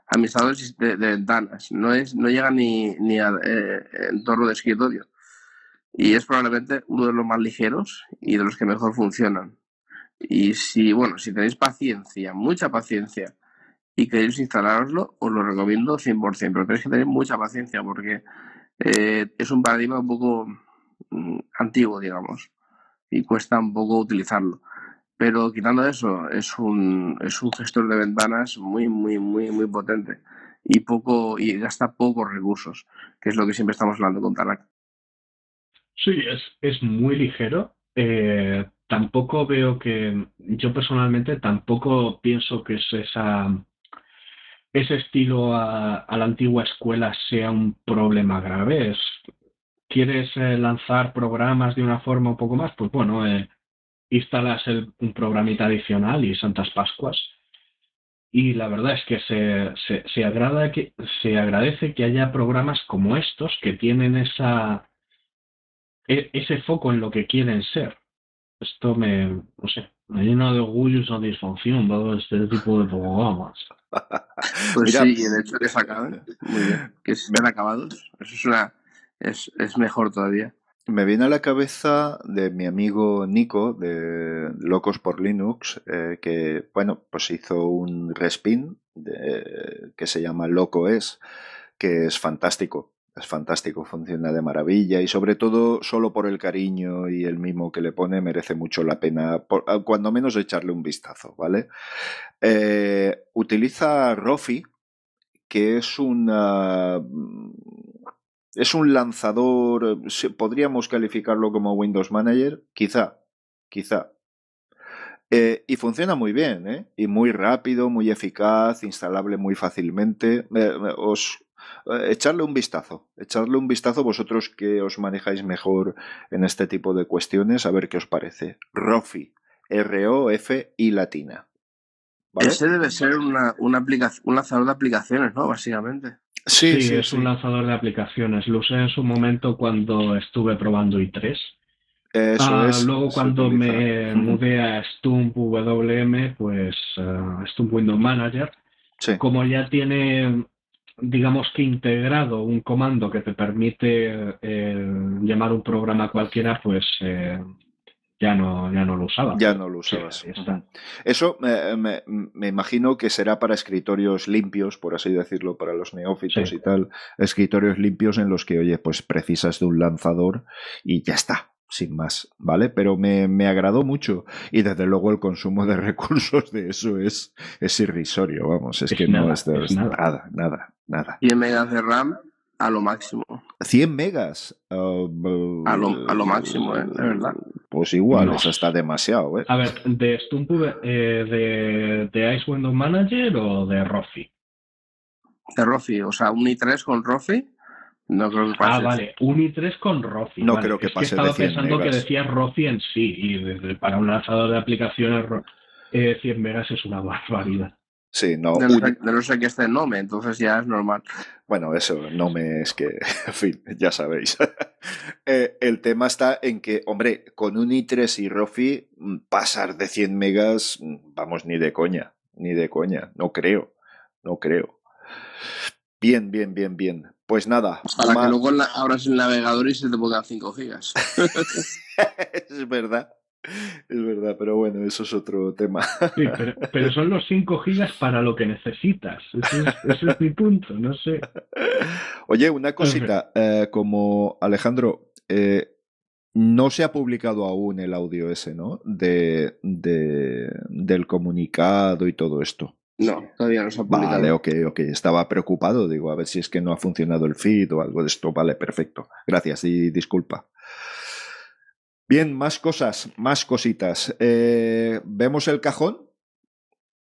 Administradores de, de, ventanas, no es, no llega ni, ni al eh, entorno de escritorio. Y es probablemente uno de los más ligeros y de los que mejor funcionan. Y si, bueno, si tenéis paciencia, mucha paciencia, y queréis instalaroslo, os lo recomiendo 100%, pero tenéis que tener mucha paciencia porque eh, es un paradigma un poco mm, antiguo, digamos, y cuesta un poco utilizarlo. Pero quitando eso, es un, es un gestor de ventanas muy, muy, muy, muy potente y poco y gasta pocos recursos, que es lo que siempre estamos hablando con Tarak. Sí, es, es muy ligero. Eh, tampoco veo que, yo personalmente tampoco pienso que es esa ese estilo a, la antigua escuela sea un problema grave. ¿Quieres eh, lanzar programas de una forma un poco más? Pues bueno, eh, instalas un programita adicional y Santas Pascuas. Y la verdad es que se, se, agrada que, se agradece que haya programas como estos que tienen esa, e, ese foco en lo que quieren ser. Esto me, no sé, me llena de orgullo y satisfacción todo este tipo de programas. pues sí, y de hecho que se acaben, muy bien, que estén acabados, eso es una, es, es mejor todavía. Me viene a la cabeza de mi amigo Nico de Locos por Linux, eh, que bueno, pues hizo un respin que se llama Loco es, que es fantástico es fantástico, funciona de maravilla y sobre todo solo por el cariño y el mimo que le pone merece mucho la pena, ah, cuando menos echarle un vistazo, ¿vale? Eh, utiliza Rofi, que es una es un lanzador, podríamos calificarlo como Windows Manager, quizá, quizá. Eh, y funciona muy bien, ¿eh? Y muy rápido, muy eficaz, instalable muy fácilmente. os echarle un vistazo, echarle un vistazo vosotros que os manejáis mejor en este tipo de cuestiones, a ver qué os parece. Rofi, R-O-F y latina. Ese debe ser una, una un lanzador de aplicaciones, ¿no? Básicamente. Sí, sí, es un lanzador de aplicaciones. Lo usé en su momento cuando estuve probando i3. Eso ah, es, luego cuando me mudé a Stump WM, pues uh, Stump Window Manager, como ya tiene, digamos que integrado un comando que te permite eh, llamar un programa cualquiera, pues eh, ya no, ya no lo usaba. Ya no lo usabas. Eso me, me, imagino que será para escritorios limpios, por así decirlo, para los neófitos y tal. Escritorios limpios en los que, oye, pues precisas de un lanzador y ya está. Sin más, ¿vale? Pero me, me agradó mucho. Y desde luego el consumo de recursos de eso es, es irrisorio, vamos. Es, que no es, nada, nada, nada. Y en megas de RAM a lo máximo. 100 megas. Uh, a, lo, a, lo, máximo, ¿eh? de verdad. Pues igual, eso está demasiado. ¿eh? A ver, ¿de Stump eh, de, de, Ice Window Manager o de Rofi? De Rofi, o sea, un i3 con Rofi. No creo que pase. Ah, vale, un i3 con Rofi. No creo que pase. Que estaba pensando que decía Rofi en sí, y para un lanzador de aplicaciones, 100 eh, megas es una barbaridad. Sí, no. De no, sé, que esté en Nome, entonces ya es normal. Bueno, eso, Nome es que, en fin, ya sabéis. Eh, el tema está en que, hombre, con un i3 y Rofi, mm, pasar de 100 megas, mm, vamos, ni de coña, ni de coña, no creo, no creo. Bien, bien, bien, bien. Pues nada. Para que luego abras el navegador y se te pongan 5 gigas. es verdad. Es verdad, pero bueno, eso es otro tema. Sí, pero, son los 5 gigas para lo que necesitas. Ese es, mi punto, no sé. Oye, una cosita, eh, como Alejandro, eh, no se ha publicado aún el audio ese, ¿no? De, del comunicado y todo esto. No, todavía no se ha publicado. Vale, ok, ok. Estaba preocupado, digo, a ver si es que no ha funcionado el feed o algo de esto. Vale, perfecto. Gracias y disculpa. Bien, más cosas, más cositas. Eh, ¿Vemos el cajón?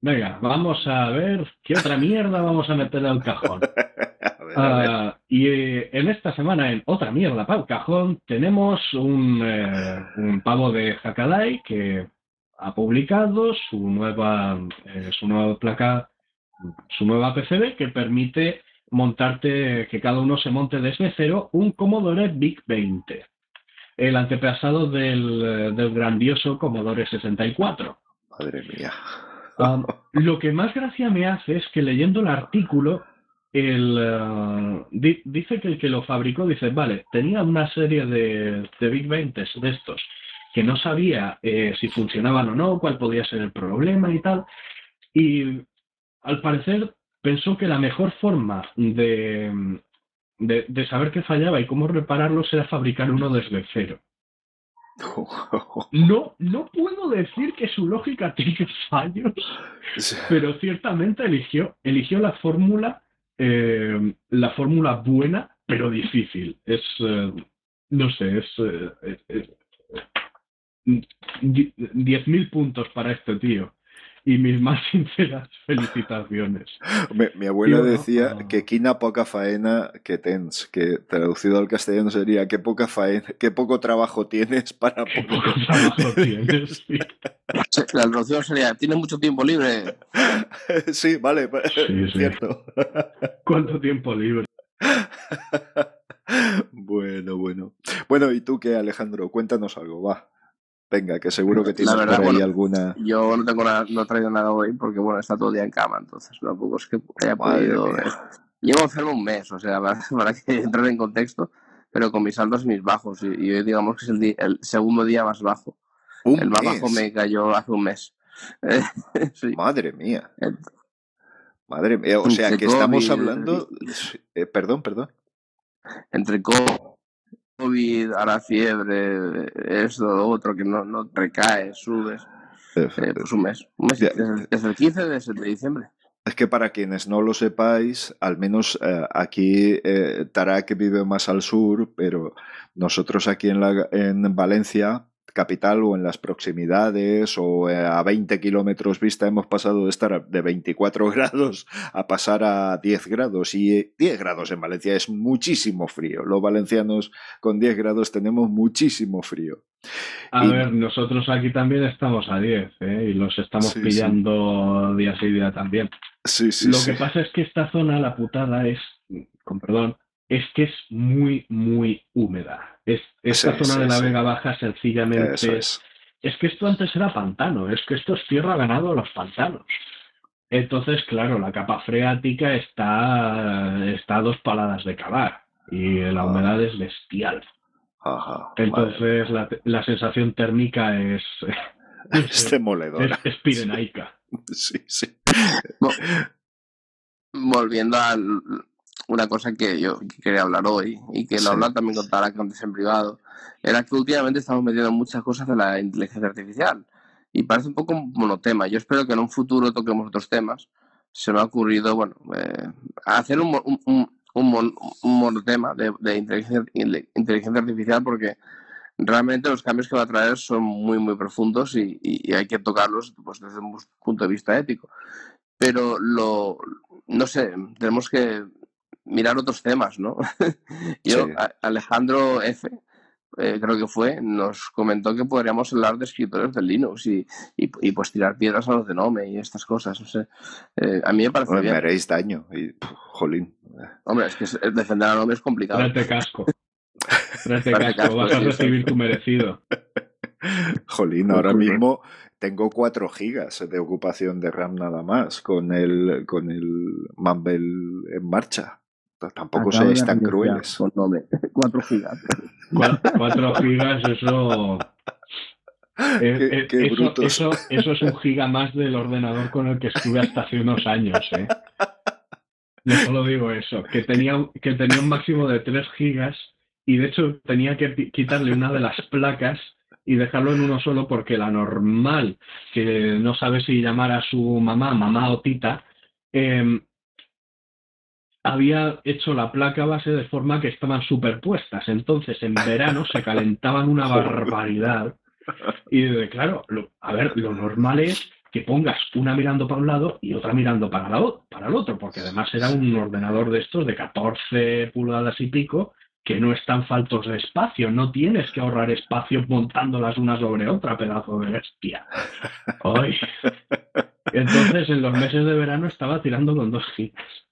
Venga, vamos a ver qué otra mierda vamos a meter al cajón. Ah, y eh, en esta semana, en otra mierda para el cajón, tenemos un, eh, un pavo de Hackaday que ha publicado su nueva, su nueva placa, su nueva PCB que permite montarte, que cada uno se monte desde cero un Commodore VIC 20 el antepasado del, grandioso Commodore 64. Madre mía. lo que más gracia me hace es que leyendo el artículo, el, uh, dice que el que lo fabricó dice, vale, tenía una serie de, Big 20 de estos que no sabía eh, si funcionaban o no, cuál podía ser el problema y tal. Y al parecer pensó que la mejor forma de, de, saber qué fallaba y cómo repararlo era fabricar uno desde cero. No, no puedo decir que su lógica tiene fallos, pero ciertamente eligió, eligió la fórmula, eh, la fórmula buena, pero difícil. Es, eh, no sé, es, eh, 10.000 puntos para este tío y mis más sinceras felicitaciones. Mi, abuela decía que quina poca faena que tens, que traducido al castellano sería qué poca faena, qué poco trabajo tienes para qué poco trabajo tienes. La traducción sería tienes mucho tiempo libre. sí, vale, sí, cierto. ¿Cuánto tiempo libre? bueno, bueno. Bueno, ¿y tú qué, Alejandro? Cuéntanos algo, va. Venga, que seguro que tienes por ahí alguna. Yo no tengo nada, no he traído nada hoy porque bueno, está todo el día en cama, entonces tampoco es que haya podido. Llevo enfermo un mes, o sea, para, que entrar en contexto, pero con mis altos y mis bajos. Y, hoy digamos que es el, el, segundo día más bajo. el más bajo me cayó hace un mes. Madre mía. Madre mía, o sea que estamos hablando. Eh, perdón, perdón. Entre COVID COVID, ahora fiebre, esto, lo otro, que no, no recae, subes. Eh, pues un mes. Un mes desde, el 15 de, diciembre. Es que para quienes no lo sepáis, al menos eh, aquí eh, Tarak vive más al sur, pero nosotros aquí en, la, en Valencia capital o en las proximidades o eh, a 20 kilómetros vista hemos pasado de estar de 24 grados a pasar a 10 grados y 10 grados en Valencia es muchísimo frío. Los valencianos con 10 grados tenemos muchísimo frío. A ver, nosotros aquí también estamos a 10 ¿eh? y los estamos pillando día sí día también. Sí, sí, Lo que pasa es que esta zona, la putada, es, con perdón, es que es muy, muy húmeda. Es, esta zona de la Vega Baja sencillamente es. es. que esto antes era pantano, es que esto es tierra ganado a los pantanos. Entonces, claro, la capa freática está, está a dos paladas de cavar y la humedad es bestial. Entonces, la, sensación térmica es. Es demoledora. Es, pirenaica. Sí, sí. Volviendo al, una cosa que yo quería hablar hoy y que lo hablaba también con Tarak antes en privado, era que últimamente estamos metiendo muchas cosas de la inteligencia artificial y parece un poco un monotema. Yo espero que en un futuro toquemos otros temas. Se me ha ocurrido, bueno, eh, hacer un, un, un, monotema de, de inteligencia, inteligencia artificial porque realmente los cambios que va a traer son muy, muy profundos y, y, hay que tocarlos pues, desde un punto de vista ético. Pero lo, no sé, tenemos que mirar otros temas, ¿no? Yo, Alejandro F., eh, creo que fue, nos comentó que podríamos hablar de escritores de Linux y, y, pues tirar piedras a los de Nome y estas cosas. No sé. Eh, a mí me parece bien. Me haréis daño. Y, jolín. Hombre, es que defender a Nome es complicado. Trate casco. Trate casco, vas a recibir tu merecido. Jolín, ahora mismo tengo 4 gigas de ocupación de RAM nada más con el, con el Mumble en marcha. Tampoco seáis tan crueles. Con 4 gigas. 4 gigas, eso. Eh, eh, eso, eso, es un giga más del ordenador con el que estuve hasta hace unos años. ¿eh? Yo solo digo eso, que tenía, que tenía un máximo de 3 gigas y de hecho tenía que quitarle una de las placas y dejarlo en uno solo porque la normal, que no sabe si llamar a su mamá, mamá o tita, eh, había hecho la placa base de forma que estaban superpuestas. Entonces, en verano se calentaban una barbaridad. Y de, claro, a ver, lo normal es que pongas una mirando para un lado y otra mirando para, la, para el otro, porque además era un ordenador de estos de 14 pulgadas y pico que no están faltos de espacio, no tienes que ahorrar espacio montándolas una sobre otra, pedazo de bestia. Entonces, en los meses de verano estaba tirando con dos gigas.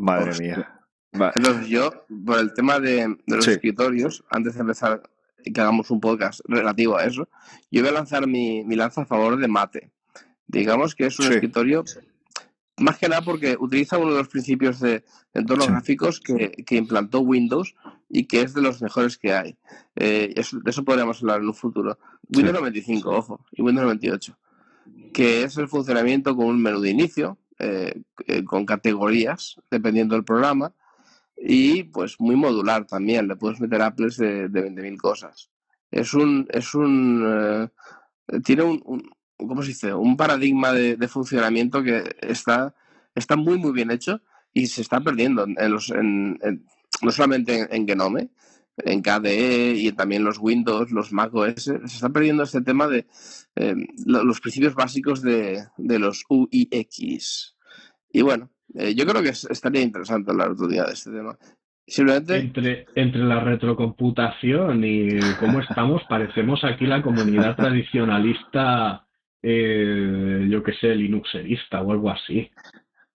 Madre mía. Entonces yo, por el tema de, los escritorios, antes de empezar y que hagamos un podcast relativo a eso, yo voy a lanzar mi, lanza a favor de Mate. Digamos que es un escritorio, más que nada porque utiliza uno de los principios de entornos gráficos que, implantó Windows y que es de los mejores que hay. Eh, de eso podríamos hablar en un futuro. Windows 95, ojo, y Windows 98, que es el funcionamiento con un menú de inicio, eh, eh, con categorías, dependiendo del programa, y pues muy modular también, le puedes meter apples de, de 20.000 cosas. Es un, es un, eh, tiene un, ¿cómo se dice? Un paradigma de, funcionamiento que está, está muy, muy bien hecho y se está perdiendo en los, en, no solamente en, Genome, en KDE y también los Windows, los Mac OS, se está perdiendo este tema de eh, los principios básicos de, de, los UIX. Y bueno, eh, yo creo que estaría interesante hablar otro día de este tema. Simplemente... Entre, entre la retrocomputación y cómo estamos, parecemos aquí la comunidad tradicionalista, eh, yo que sé, linuxerista o algo así.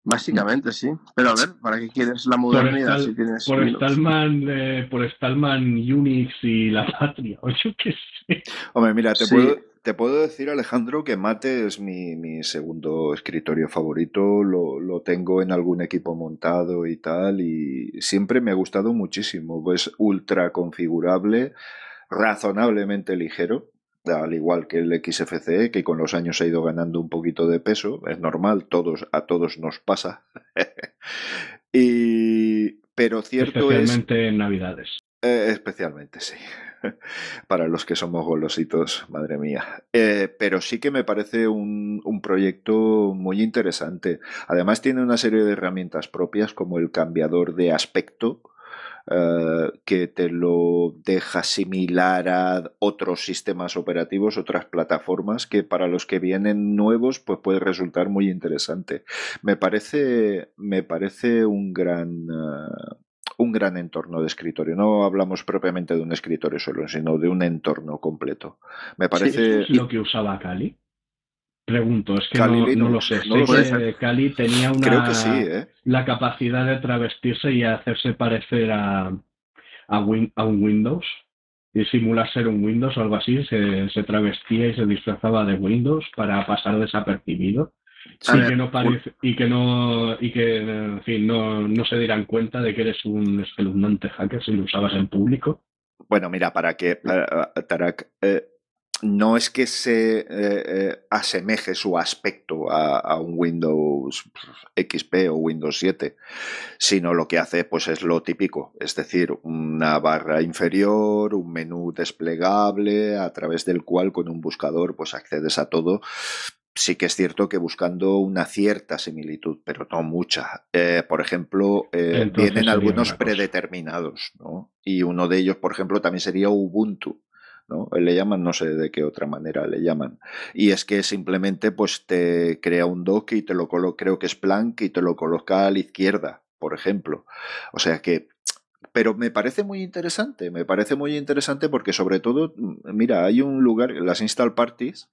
Básicamente, sí. Pero a ver, ¿para qué quieres la modernidad si tienes por Stallman, eh, por Stallman, Unix y la patria, o yo qué sé. Hombre, mira, te, puedo, te puedo decir, Alejandro, que Mate es mi, mi segundo escritorio favorito. Lo, lo, tengo en algún equipo montado y tal, y siempre me ha gustado muchísimo. Es ultra configurable, razonablemente ligero al igual que el XFCE, que con los años ha ido ganando un poquito de peso, es normal, todos, a todos nos pasa. y, pero cierto especialmente en Navidades. Eh, especialmente, sí. para los que somos golositos, madre mía. Eh, pero sí que me parece un, un, proyecto muy interesante. Además tiene una serie de herramientas propias como el cambiador de aspecto, Uh, que te lo deja similar a otros sistemas operativos, otras plataformas, que para los que vienen nuevos, pues puede resultar muy interesante. Me parece, me parece un gran, uh, un gran entorno de escritorio. No hablamos propiamente de un escritorio solo, sino de un entorno completo. Me parece. Sí, es lo que usaba Cali? Pregunto, es que no, no, lo sé. No sé lo que Cali tenía una, Creo que sí, ¿eh? la capacidad de travestirse y hacerse parecer a, a, win, a, un Windows y simular ser un Windows o algo así. Se, se, travestía y se disfrazaba de Windows para pasar desapercibido. Sí, ver, que no parece, y que no y que en fin no, no se dieran cuenta de que eres un espeluznante hacker si lo usabas en público. Bueno, mira, para que para, Tarak, eh, no es que se eh, eh, asemeje su aspecto a, a, un Windows XP o Windows 7, sino lo que hace pues es lo típico, es decir, una barra inferior, un menú desplegable a través del cual con un buscador pues accedes a todo. Sí que es cierto que buscando una cierta similitud, pero no mucha. Eh, por ejemplo, vienen algunos predeterminados, ¿no? Y uno de ellos, por ejemplo, también sería Ubuntu. ¿No? Le llaman, no sé de qué otra manera le llaman. Y es que simplemente pues te crea un dock y te lo coloca, creo que es Plank y te lo coloca a la izquierda, por ejemplo. O sea que pero me parece muy interesante, me parece muy interesante porque sobre todo, mira, hay un lugar, las install parties,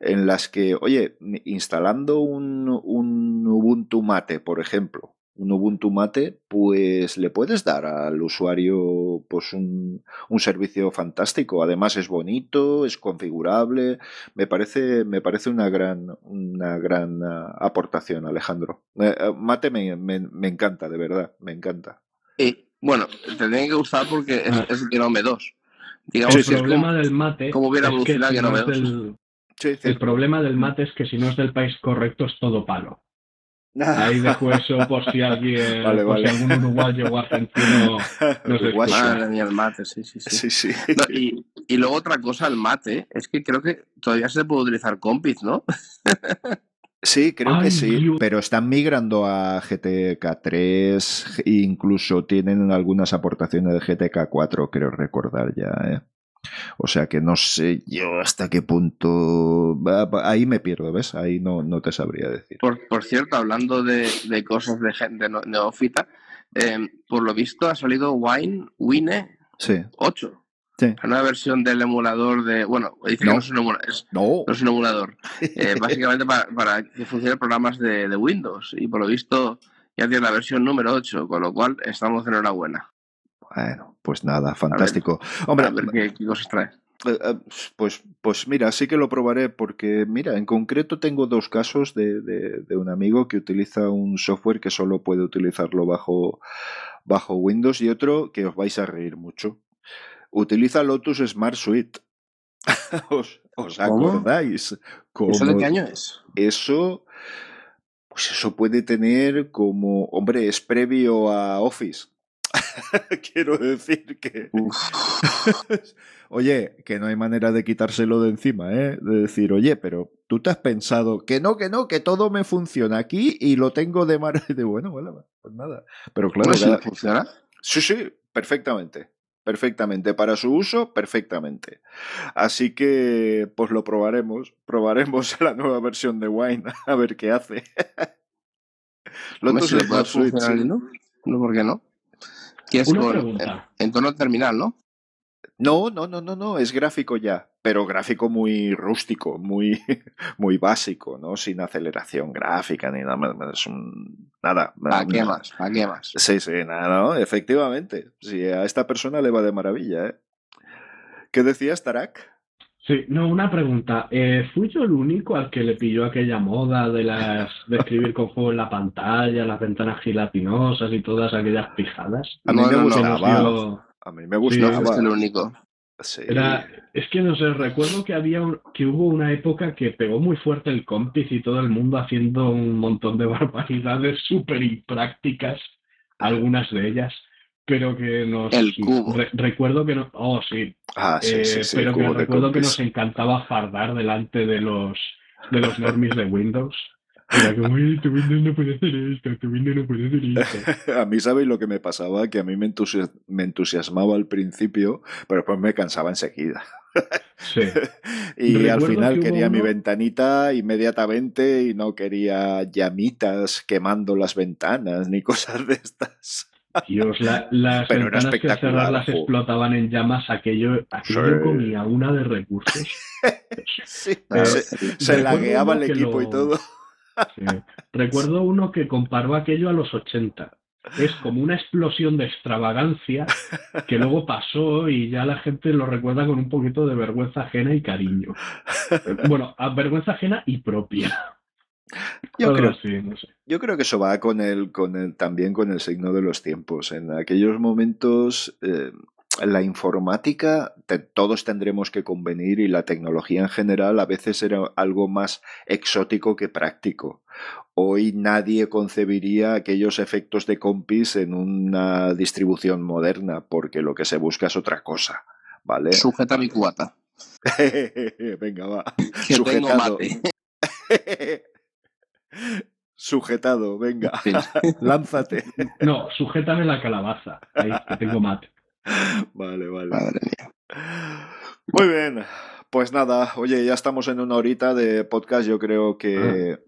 en las que, oye, instalando un, un Ubuntu Mate, por ejemplo, un Ubuntu Mate, pues le puedes dar al usuario pues un, un, servicio fantástico. Además es bonito, es configurable. Me parece, me parece una gran, una gran uh, aportación, Alejandro. Uh, Mate me, me, me, encanta, de verdad, me encanta. Y, bueno, te tiene que gustar porque es, es Gnome 2. Digamos el problema como, del mate como hubiera evolucionado es que no 2. del, sí, sí. El problema del mate es que si no es del país correcto es todo palo. Ahí dejo eso por si alguien, vale, por vale. si algún uruguayo o argentino no se Madre mía, el mate, sí, sí, sí. sí, sí. No, y, y, luego otra cosa, el mate, es que creo que todavía se puede utilizar Compis, ¿no? Sí, creo Ay, que sí, Dios. pero están migrando a GTK3 e incluso tienen algunas aportaciones de GTK4, creo recordar ya, ¿eh? O sea que no sé yo hasta qué punto. Ahí me pierdo, ¿ves? Ahí no, no te sabría decir. Por, por cierto, hablando de, de, cosas de gente neófita, eh, por lo visto ha salido Wine, Wine sí. 8. Sí. Una versión del emulador de. Bueno, No. es un emulador. Es, No. no es un emulador. Eh, básicamente para, para que funcionen programas de, de Windows. Y por lo visto ya tiene la versión número 8, con lo cual estamos enhorabuena. Bueno, pues nada, fantástico. Hombre, A ver qué, qué cosas trae. Eh, eh, Pues, pues mira, sí que lo probaré porque, mira, en concreto tengo dos casos de, de, de, un amigo que utiliza un software que solo puede utilizarlo bajo, bajo Windows y otro que os vais a reír mucho. Utiliza Lotus Smart Suite. ¿Os, os ¿Cómo? acordáis? ¿Eso de qué año es? eso, pues eso puede tener como, hombre, es previo a Office. Quiero decir que, oye, que no hay manera de quitárselo de encima, ¿eh? De decir, oye, pero tú te has pensado que no, que no, que todo me funciona aquí y lo tengo de mar de bueno, bueno, pues nada. Pero claro, ¿Cómo si cada- funciona? Sí, sí, perfectamente. Perfectamente. Para su uso, perfectamente. Así que, pues lo probaremos. Probaremos la nueva versión de Wine a ver qué hace. ¿Cómo Lotus si le puede Smart Suite, funcionar sí. Linux? No, ¿por qué no? Que es Una con pregunta. entorno terminal, ¿no? No, no, no, no, no, es gráfico ya, pero gráfico muy rústico, muy, muy básico, ¿no? Sin aceleración gráfica ni nada más. Es un, nada. ¿Para qué más? ¿Para qué más? Sí, sí, nada, no, efectivamente. Sí, a esta persona le va de maravilla, ¿eh? ¿Qué decías, Tarak? Sí, no, una pregunta. Eh, ¿Fui yo el único al que le pilló aquella moda de las de escribir con fuego en la pantalla, las ventanas gelatinosas y todas aquellas pijadas? A mí No, me no, gustaba. A mí me gustaba. fuiste el único. Sí. Era, es que no sé, recuerdo que había un- que hubo una época que pegó muy fuerte el compis y todo el mundo haciendo un montón de barbaridades súper imprácticas, algunas de ellas, pero que nos... El cubo. re- recuerdo que no... Oh, sí. Ah, sí, Eh, sí, sí. pero que recuerdo que nos encantaba fardar delante de los de los normies de Windows. Era como, "Uy, tu Windows no puede hacer esto, tu Windows no puede hacer esto. A mí, ¿sabéis lo que me pasaba? Que a mí me, entusi- me entusiasmaba al principio, pero después me cansaba enseguida. Sí. y al final que quería mi ventanita inmediatamente y no quería llamitas quemando las ventanas ni cosas de estas. Dios, la- las Pero ventanas que cerrarlas jo. explotaban en llamas, aquello, aquello Sí. comía una de recursos. Sí, se, se lagueaba el equipo y todo. Sí. Recuerdo uno que comparó aquello a los 80. Es como una explosión de extravagancia que luego pasó y ya la gente lo recuerda con un poquito de vergüenza ajena y cariño. Bueno, a vergüenza ajena y propia. Yo creo, así, no sé. Yo creo que eso va con el, con el, también con el signo de los tiempos. En aquellos momentos, eh, la informática, te- todos tendremos que convenir, y la tecnología en general a veces era algo más exótico que práctico. Hoy nadie concebiría aquellos efectos de compis en una distribución moderna, porque lo que se busca es otra cosa. ¿Vale? Sujeta mi cubata. Venga, va. Que tengo Sujetado. mate. Sujetado, venga. Lánzate. No, sujétame la calabaza. Ahí, que tengo mate. Vale, vale. Madre mía. Muy bien. Pues nada, oye, ya estamos en una horita de podcast. Yo creo que.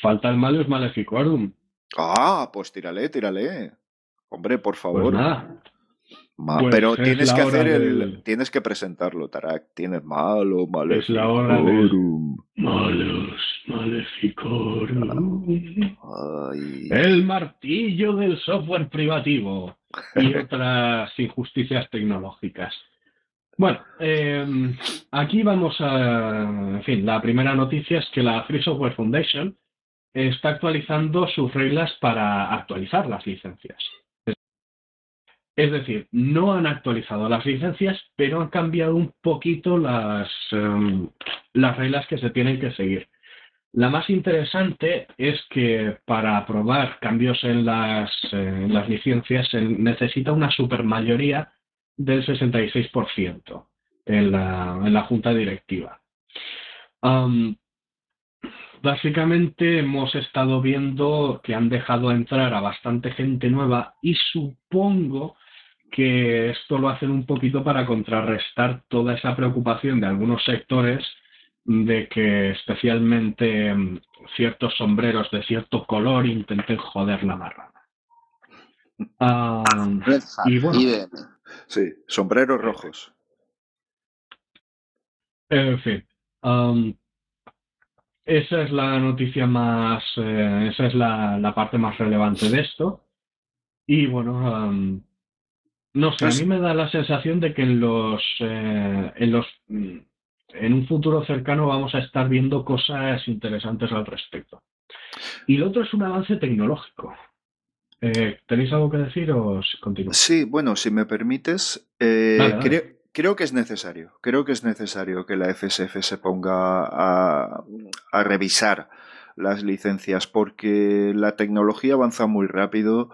Falta el Malleus Maleficorum. Ah, pues tírale, tírale. Hombre, por Pues favor. nada, Pues Pero es tienes que hacer el. del- Tienes que presentarlo, Tarak. Tienes malo, malo. Es la hora del- Malleus Maleficorum. Ay. El martillo del software privativo y otras injusticias tecnológicas. Bueno, eh, aquí vamos a... En fin, la primera noticia es que la Free Software Foundation está actualizando sus reglas para actualizar las licencias. Es decir, no han actualizado las licencias, pero han cambiado un poquito las, em, las reglas que se tienen que seguir. La más interesante es que para aprobar cambios en las, las licencias se necesita una supermayoría del 66% en la, en la junta directiva. Básicamente hemos estado viendo que han dejado entrar a bastante gente nueva y supongo que esto lo hacen un poquito para contrarrestar toda esa preocupación de algunos sectores de que especialmente mm, ciertos sombreros de cierto color intenten joder la marrana. Ah, Y bueno. Sí, sombreros rojos. en fin, esa es la noticia más, eh, esa es la, la parte más relevante de esto. Y bueno, am, no sé, a mí me da la sensación de que en los, eh, en los, mm, en un futuro cercano vamos a estar viendo cosas interesantes al respecto. Y lo otro es un avance tecnológico. Eh, ¿Tenéis algo que decir o os continúo? Sí, bueno, si me permites, eh, creo, creo que es necesario, creo que es necesario que la FSF se ponga a, revisar las licencias porque la tecnología avanza muy rápido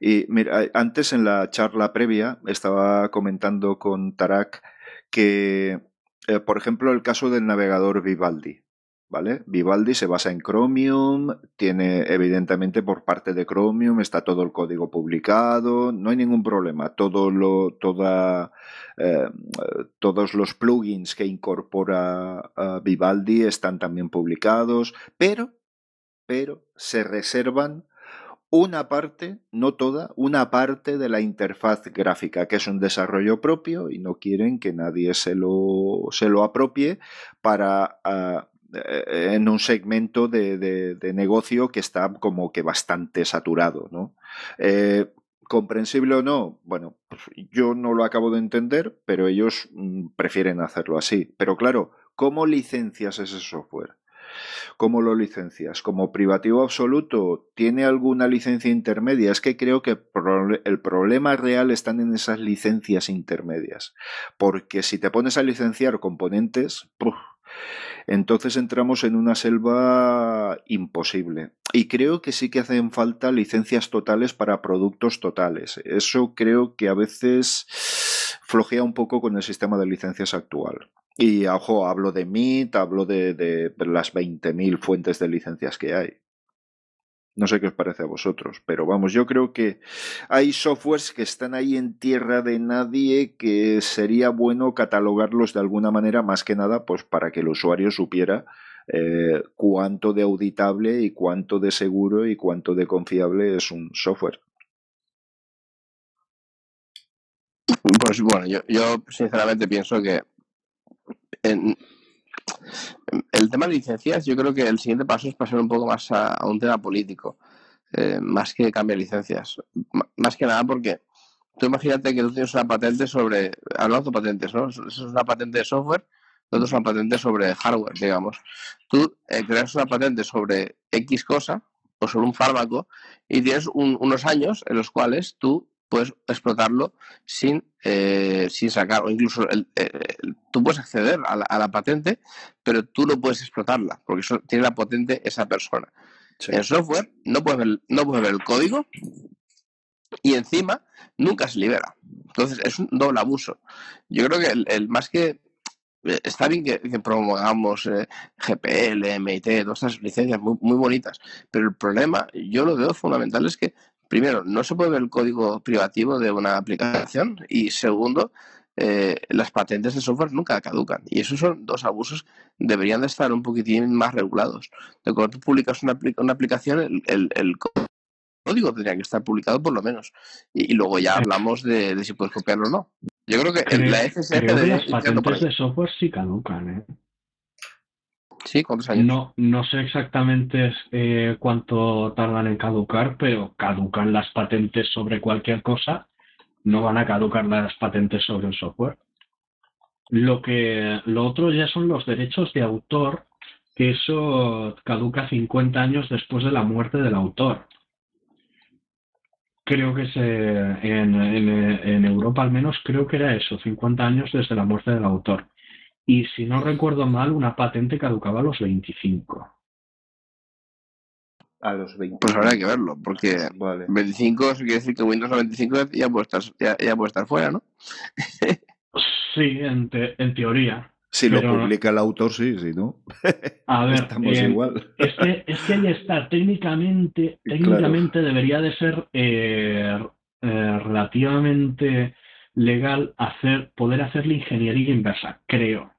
y mira, antes en la charla previa estaba comentando con Tarak que, eh, por ejemplo, el caso del navegador Vivaldi. ¿Vale? Vivaldi se basa en Chromium, tiene evidentemente por parte de Chromium está todo el código publicado, no hay ningún problema, eh, todos los plugins que incorpora uh, Vivaldi están también publicados, pero, pero se reservan una parte, no toda, una parte de la interfaz gráfica, que es un desarrollo propio y no quieren que nadie se lo, se lo apropie para uh, en un segmento de, de, de, negocio que está como que bastante saturado, ¿no? Eh, ¿Comprensible o no? Bueno, pues yo no lo acabo de entender, pero ellos mm, prefieren hacerlo así. Pero claro, ¿cómo licencias ese software? ¿Cómo lo licencias? ¿Como privativo absoluto? ¿Tiene alguna licencia intermedia? Es que creo que el problema real está en esas licencias intermedias. Porque si te pones a licenciar componentes, ¡puf! Entonces entramos en una selva imposible. Y creo que sí que hacen falta licencias totales para productos totales. Eso creo que a veces flojea un poco con el sistema de licencias actual. Y ojo, hablo de MIT, hablo de, de las 20.000 fuentes de licencias que hay. No sé qué os parece a vosotros, pero vamos, yo creo que hay softwares que están ahí en tierra de nadie que sería bueno catalogarlos de alguna manera, más que nada, pues para que el usuario supiera eh, cuánto de auditable y cuánto de seguro y cuánto de confiable es un software. Pues bueno, yo, yo sinceramente pienso que en, el tema de licencias, yo creo que el siguiente paso es pasar un poco más a, un tema político, eh, más que cambiar licencias. más que nada porque tú imagínate que tú tienes una patente sobre, hablando de patentes, ¿no? Eso es una patente de software, nosotros es una patente sobre hardware, digamos. Tú eh, creas una patente sobre X cosa o sobre un fármaco y tienes unos años en los cuales tú puedes explotarlo sin, eh, sin sacar, o incluso tú puedes acceder a la, patente, pero tú no puedes explotarla, porque tiene la patente esa persona. En el software no puedes, ver, no puedes ver el código y encima nunca se libera. Entonces es un doble abuso. Yo creo que el, más que eh, está bien que, promovamos eh, GPL, MIT, todas estas licencias muy, muy, bonitas, pero el problema, yo lo veo fundamental, es que primero, no se puede ver el código privativo de una aplicación y segundo, eh, las patentes de software nunca caducan. Y esos son dos abusos deberían de estar un poquitín más regulados. De cuando tú publicas una, una aplicación, el, código tendría que estar publicado por lo menos. Y, luego ya hablamos de, si puedes copiarlo o no. Yo creo que la FSF las patentes de software sí caducan, ¿eh? No, no sé exactamente eh, cuánto tardan en caducar, pero caducan las patentes sobre cualquier cosa, no van a caducar las patentes sobre el software. Lo que lo otro ya son los derechos de autor, que eso caduca 50 años después de la muerte del autor. Creo que se, en, en, en Europa al menos creo que era eso, 50 años desde la muerte del autor y si no recuerdo mal, una patente caducaba a los 25. A los 20. Pues habrá que verlo, porque 25 quiere decir que Windows 95 ya puede estar, ya, puede estar fuera, ¿no? sí, en, en teoría. Si lo publica el autor, sí, si no. A ver, estamos eh, igual. Es que, es que ya está. Técnicamente, técnicamente debería de ser eh, eh, relativamente legal hacer, poder hacer la ingeniería inversa, creo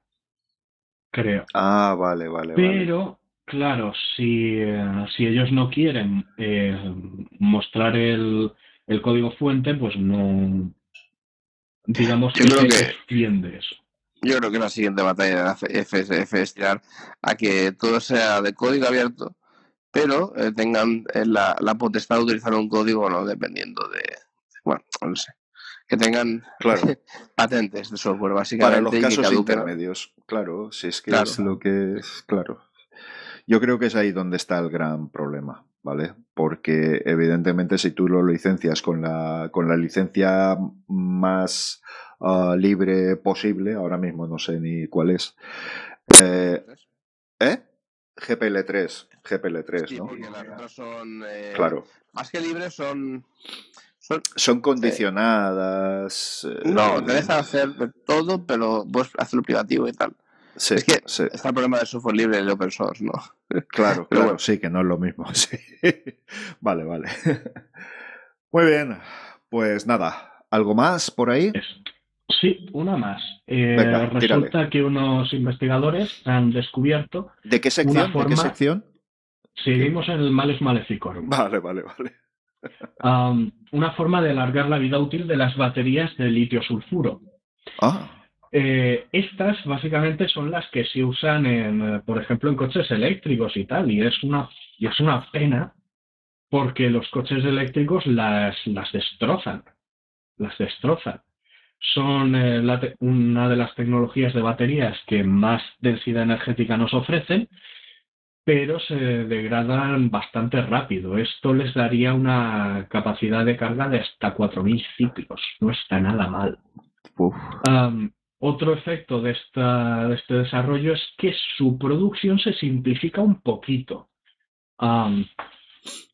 creo. Ah, vale, vale. Pero, claro, si, si ellos no quieren eh, mostrar el, el, código fuente, pues no. Digamos que, creo que extiende eso. Yo creo que la siguiente batalla de la FSF es tirar a que todo sea de código abierto, pero eh, tengan eh, la, la, potestad de utilizar un código no dependiendo de. Bueno, no sé que tengan patentes de software, básicamente. Para los casos intermedios, claro, si es que es lo que es, claro. Yo creo que es ahí donde está el gran problema, ¿vale? Porque evidentemente si tú lo licencias con la, con la licencia más ah, libre posible, ahora mismo no sé ni cuál es. Eh, ¿Eh? GPL3, GPL3, ¿no? Porque las son, eh, claro. Más que libres son son, condicionadas. Eh, no, te dejan hacer todo, pero vos hacerlo privativo y tal. Sí, es que sí. está el problema de software libre y el open source, ¿no? Claro, claro, sí, que no es lo mismo. Sí. vale, vale. Muy bien, pues nada, ¿algo más por ahí? Sí, una más. Eh, resulta que unos investigadores han descubierto. ¿De qué sección? ¿De qué sección? Seguimos en el males Maleficorum. Vale, vale, vale una forma de alargar la vida útil de las baterías de litio-sulfuro. Ah. Eh, estas básicamente son las que se usan, en, eh, por ejemplo, en coches eléctricos y tal, y es una, y es una pena porque los coches eléctricos las, las destrozan, las destrozan. Son eh, una de las tecnologías de baterías que más densidad energética nos ofrecen pero se degradan bastante rápido. Esto les daría una capacidad de carga de hasta 4.000 ciclos. No está nada mal. otro efecto de, esta, de este desarrollo es que su producción se simplifica un poquito. Um,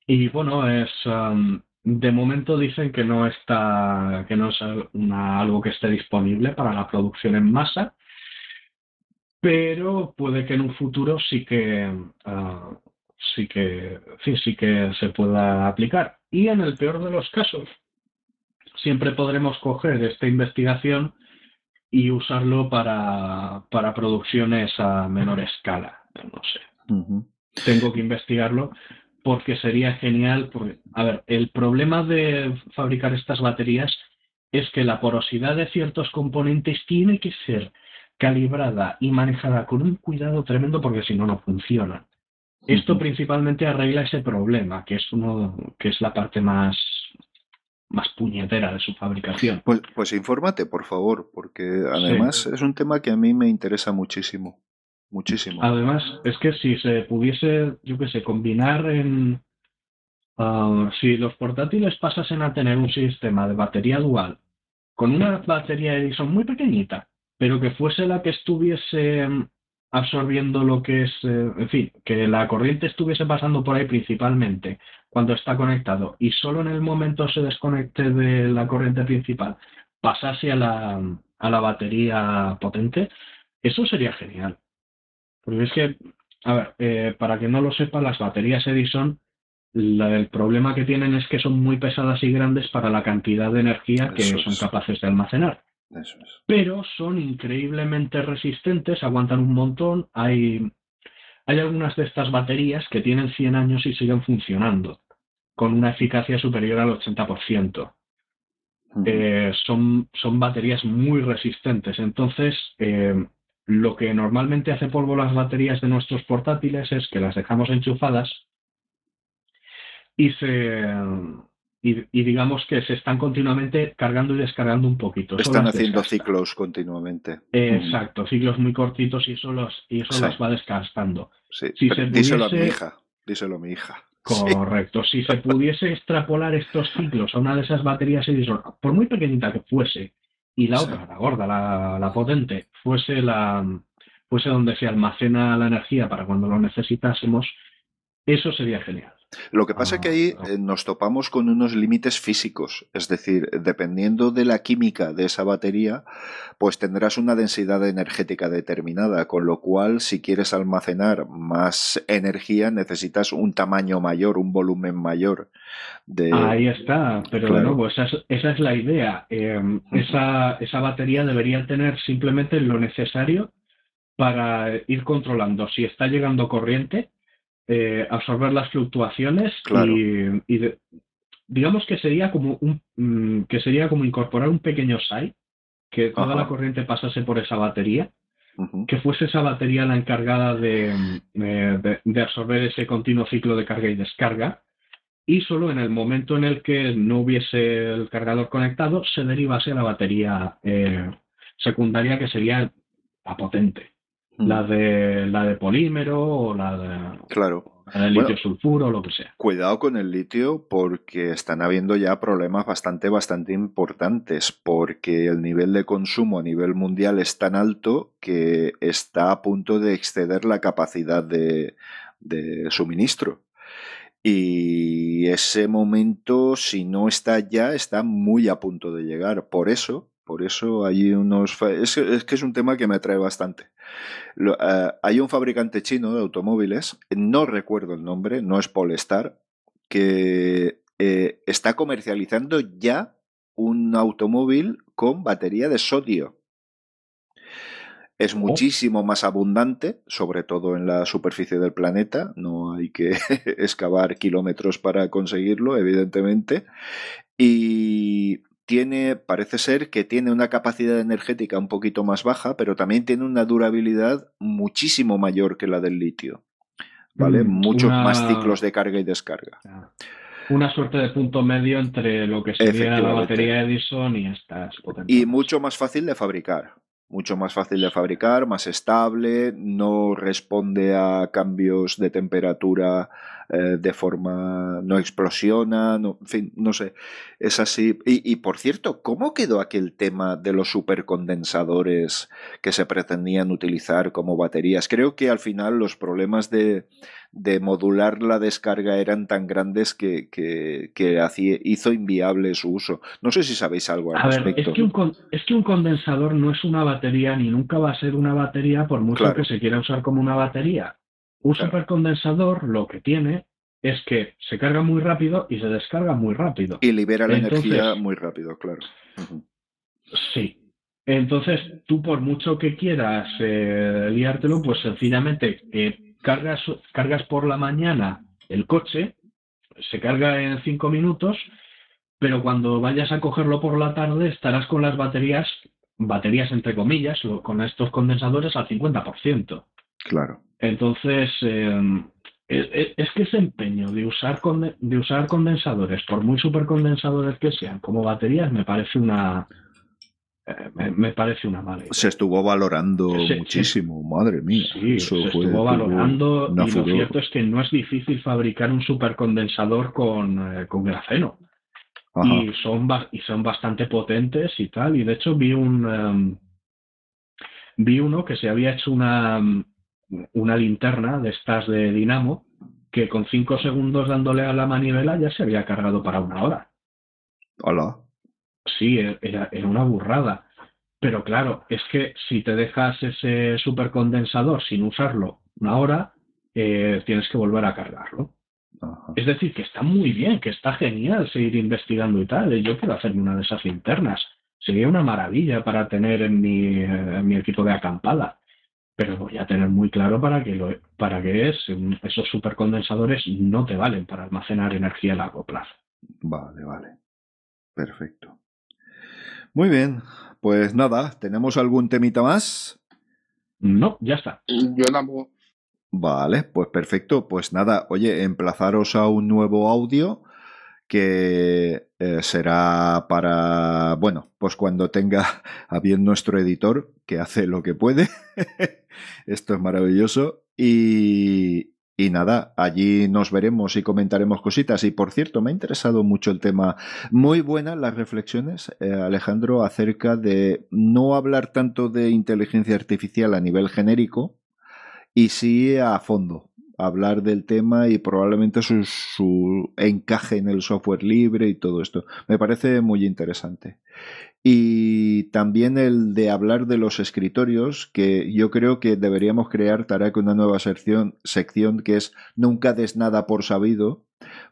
y bueno, es um, de momento dicen que no está, que no es una, algo que esté disponible para la producción en masa, pero puede que en un futuro sí que uh, sí que sí, sí que se pueda aplicar. Y en el peor de los casos, siempre podremos coger esta investigación y usarlo para, para producciones a menor escala. No sé. Tengo que investigarlo porque sería genial. Porque, a ver, el problema de fabricar estas baterías es que la porosidad de ciertos componentes tiene que ser calibrada y manejada con un cuidado tremendo porque si no, no funcionan. Esto principalmente arregla ese problema, que es uno, que es la parte más más puñetera de su fabricación. Pues, pues infórmate, por favor, porque además es un tema que a mí me interesa muchísimo. Muchísimo. Además, es que si se pudiese, yo qué sé, combinar en. Ah, si los portátiles pasasen a tener un sistema de batería dual con una batería Edison muy pequeñita, pero que fuese la que estuviese absorbiendo lo que es, eh, en fin, que la corriente estuviese pasando por ahí principalmente cuando está conectado y solo en el momento se desconecte de la corriente principal pasase a la, a la batería potente, eso sería genial. Porque es que, a ver, eh, para que no lo sepa, las baterías Edison, el problema que tienen es que son muy pesadas y grandes para la cantidad de energía que son capaces de almacenar. Pero son increíblemente resistentes, aguantan un montón. Hay, hay algunas de estas baterías que tienen 100 años y siguen funcionando, con una eficacia superior al 80%. Eh, son, son baterías muy resistentes. Entonces, eh, lo que normalmente hace polvo las baterías de nuestros portátiles es que las dejamos enchufadas y se, y, digamos que se están continuamente cargando y descargando un poquito. Están haciendo ciclos continuamente. exacto, ciclos muy cortitos y eso los, y eso los va desgastando. Sí, díselo a mi hija, díselo a mi hija. Correcto, si se pudiese extrapolar estos ciclos a una de esas baterías por muy pequeñita que fuese, y la otra, la gorda, la, la potente, fuese la fuese donde se almacena la energía para cuando lo necesitásemos, eso sería genial. Lo que pasa es que ahí ah, eh, nos topamos con unos límites físicos, es decir, dependiendo de la química de esa batería, pues tendrás una densidad energética determinada, con lo cual si quieres almacenar más energía necesitas un tamaño mayor, un volumen mayor. De... Ahí está, pero bueno, pues esa es, la idea. Em, esa, esa batería debería tener simplemente lo necesario para ir controlando si está llegando corriente eh, absorber las fluctuaciones y, digamos que sería como un mm, que sería como incorporar un pequeño SAI que toda la corriente pasase por esa batería que fuese esa batería la encargada mm, de, de, absorber ese continuo ciclo de carga y descarga y solo en el momento en el que no hubiese el cargador conectado se derivase la batería eh, secundaria que sería la potente la de la de polímero o la de claro. litio sulfuro o lo que sea. cuidado con el litio porque están habiendo ya problemas bastante bastante importantes porque el nivel de consumo a nivel mundial es tan alto que está a punto de exceder la capacidad de, de suministro. Y ese momento si no está ya está muy a punto de llegar. Por eso por eso hay unos... Es, que es un tema que me atrae bastante. Eh, hay un fabricante chino de automóviles, no recuerdo el nombre, no es Polestar, que eh, está comercializando ya un automóvil con batería de sodio. Es oh. muchísimo más abundante, sobre todo en la superficie del planeta. No hay que excavar kilómetros para conseguirlo, evidentemente. Y tiene, parece ser que tiene una capacidad energética un poquito más baja, pero también tiene una durabilidad muchísimo mayor que la del litio. ¿Vale? Mm, Muchos más ciclos de carga y descarga. Una suerte de punto medio entre lo que sería la batería Edison y estas Y mucho más fácil de fabricar. mucho más fácil de fabricar, más estable, no responde a cambios de temperatura eh, de forma, no explosiona, no, en fin, no sé, es así. Y, y, por cierto, ¿cómo quedó aquel tema de los supercondensadores que se pretendían utilizar como baterías? Creo que al final los problemas de, de modular la descarga eran tan grandes que, que, que hacía, hizo inviable su uso. No sé si sabéis algo al A ver, es, que un, es que un condensador no es una batería ni nunca va a ser una batería por mucho Claro. que se quiera usar como una batería. Un Claro. supercondensador lo que tiene es que se carga muy rápido y se descarga muy rápido. Y libera la Entonces- energía muy rápido, claro. Sí. Entonces, tú por mucho que quieras eh, liártelo, pues sencillamente eh, cargas, cargas por la mañana el coche, se carga en cinco minutos, pero cuando vayas a cogerlo por la tarde estarás con las baterías, baterías entre comillas, con estos condensadores al 50%. Claro. Entonces, eh, es, que ese empeño de usar, conde- de usar condensadores, por muy supercondensadores que sean, como baterías, me parece una, eh, me, me parece una mala idea. Se estuvo valorando muchísimo, madre mía. Sí, Eso se fue- estuvo tuvo valorando y lo cierto es que no es difícil fabricar un supercondensador con, eh, con grafeno Ajá. y son, y son bastante potentes y tal. Y de hecho vi un em, vi uno que se había hecho una, una linterna de estas de dinamo que con cinco segundos dándole a la manivela ya se había cargado para una hora. Hola. Sí, e- era, era una burrada. Pero claro, es que si te dejas ese supercondensador sin usarlo una hora, eh, tienes que volver a cargarlo. Ajá. Es decir, que está muy bien, que está genial seguir investigando y tal. Yo quiero hacerme una de esas linternas. Sería una maravilla para tener en mi, eh, en mi equipo de acampada. Pero voy a tener muy claro para qué, lo, para qué es. Esos supercondensadores no te valen para almacenar energía a largo plazo. Vale, vale. Perfecto. Muy bien. Pues nada, ¿tenemos algún temita más? No, ya está. Yo tampoco. Vale, pues perfecto. Pues nada, oye, emplazaros a un nuevo audio que eh, será para, bueno, pues cuando tenga a bien nuestro editor, que hace lo que puede. Esto es maravilloso. Y, y nada, allí nos veremos y comentaremos cositas. Y por cierto, me ha interesado mucho el tema. Muy buenas las reflexiones, eh, Alejandro, acerca de no hablar tanto de inteligencia artificial a nivel genérico, y sí a fondo hablar del tema y probablemente su, su, encaje en el software libre y todo esto. Me parece muy interesante. Y también el de hablar de los escritorios, que yo creo que deberíamos crear, Tarak, una nueva sección, sección que es Nunca des nada por sabido,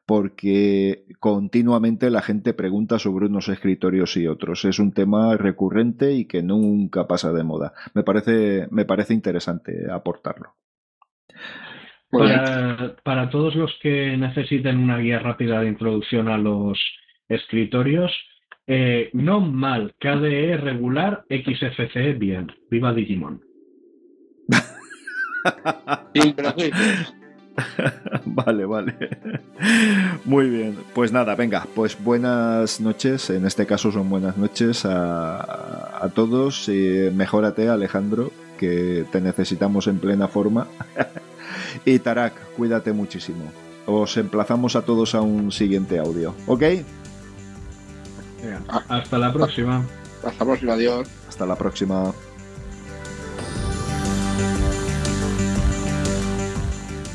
porque continuamente la gente pregunta sobre unos escritorios y otros. Es un tema recurrente y que nunca pasa de moda. Me parece, me parece interesante aportarlo. Para, para todos los que necesiten una guía rápida de introducción a los escritorios, eh, no mal, KDE regular, XFCE bien. Viva Digimon. Vale, vale. Muy bien. Pues nada, venga, pues buenas noches. En este caso son buenas noches a, a todos. Y mejórate, Alejandro, que te necesitamos en plena forma. y Tarak, cuídate muchísimo. Os emplazamos a todos a un siguiente audio. ¿Ok? Venga, hasta la próxima. Hasta la próxima, adiós. Hasta la próxima.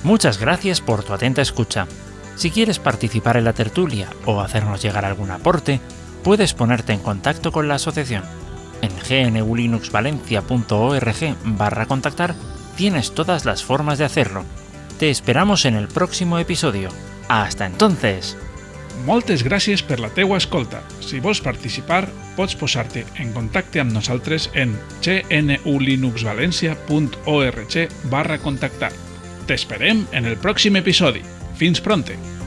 Muchas gracias por tu atenta escucha. Si quieres participar en la tertulia o hacernos llegar algún aporte, puedes ponerte en contacto con la asociación. En gnulinuxvalencia.org barra contactar tienes todas las formas de hacerlo. Te esperamos en el próximo episodio. Hasta entonces. Moltes gràcies per la teua escolta. Si vols participar, pots posar-te en contacte amb nosaltres en gnulinuxvalencia.org barra contactar. T'esperem en el pròxim episodi. Fins pronte!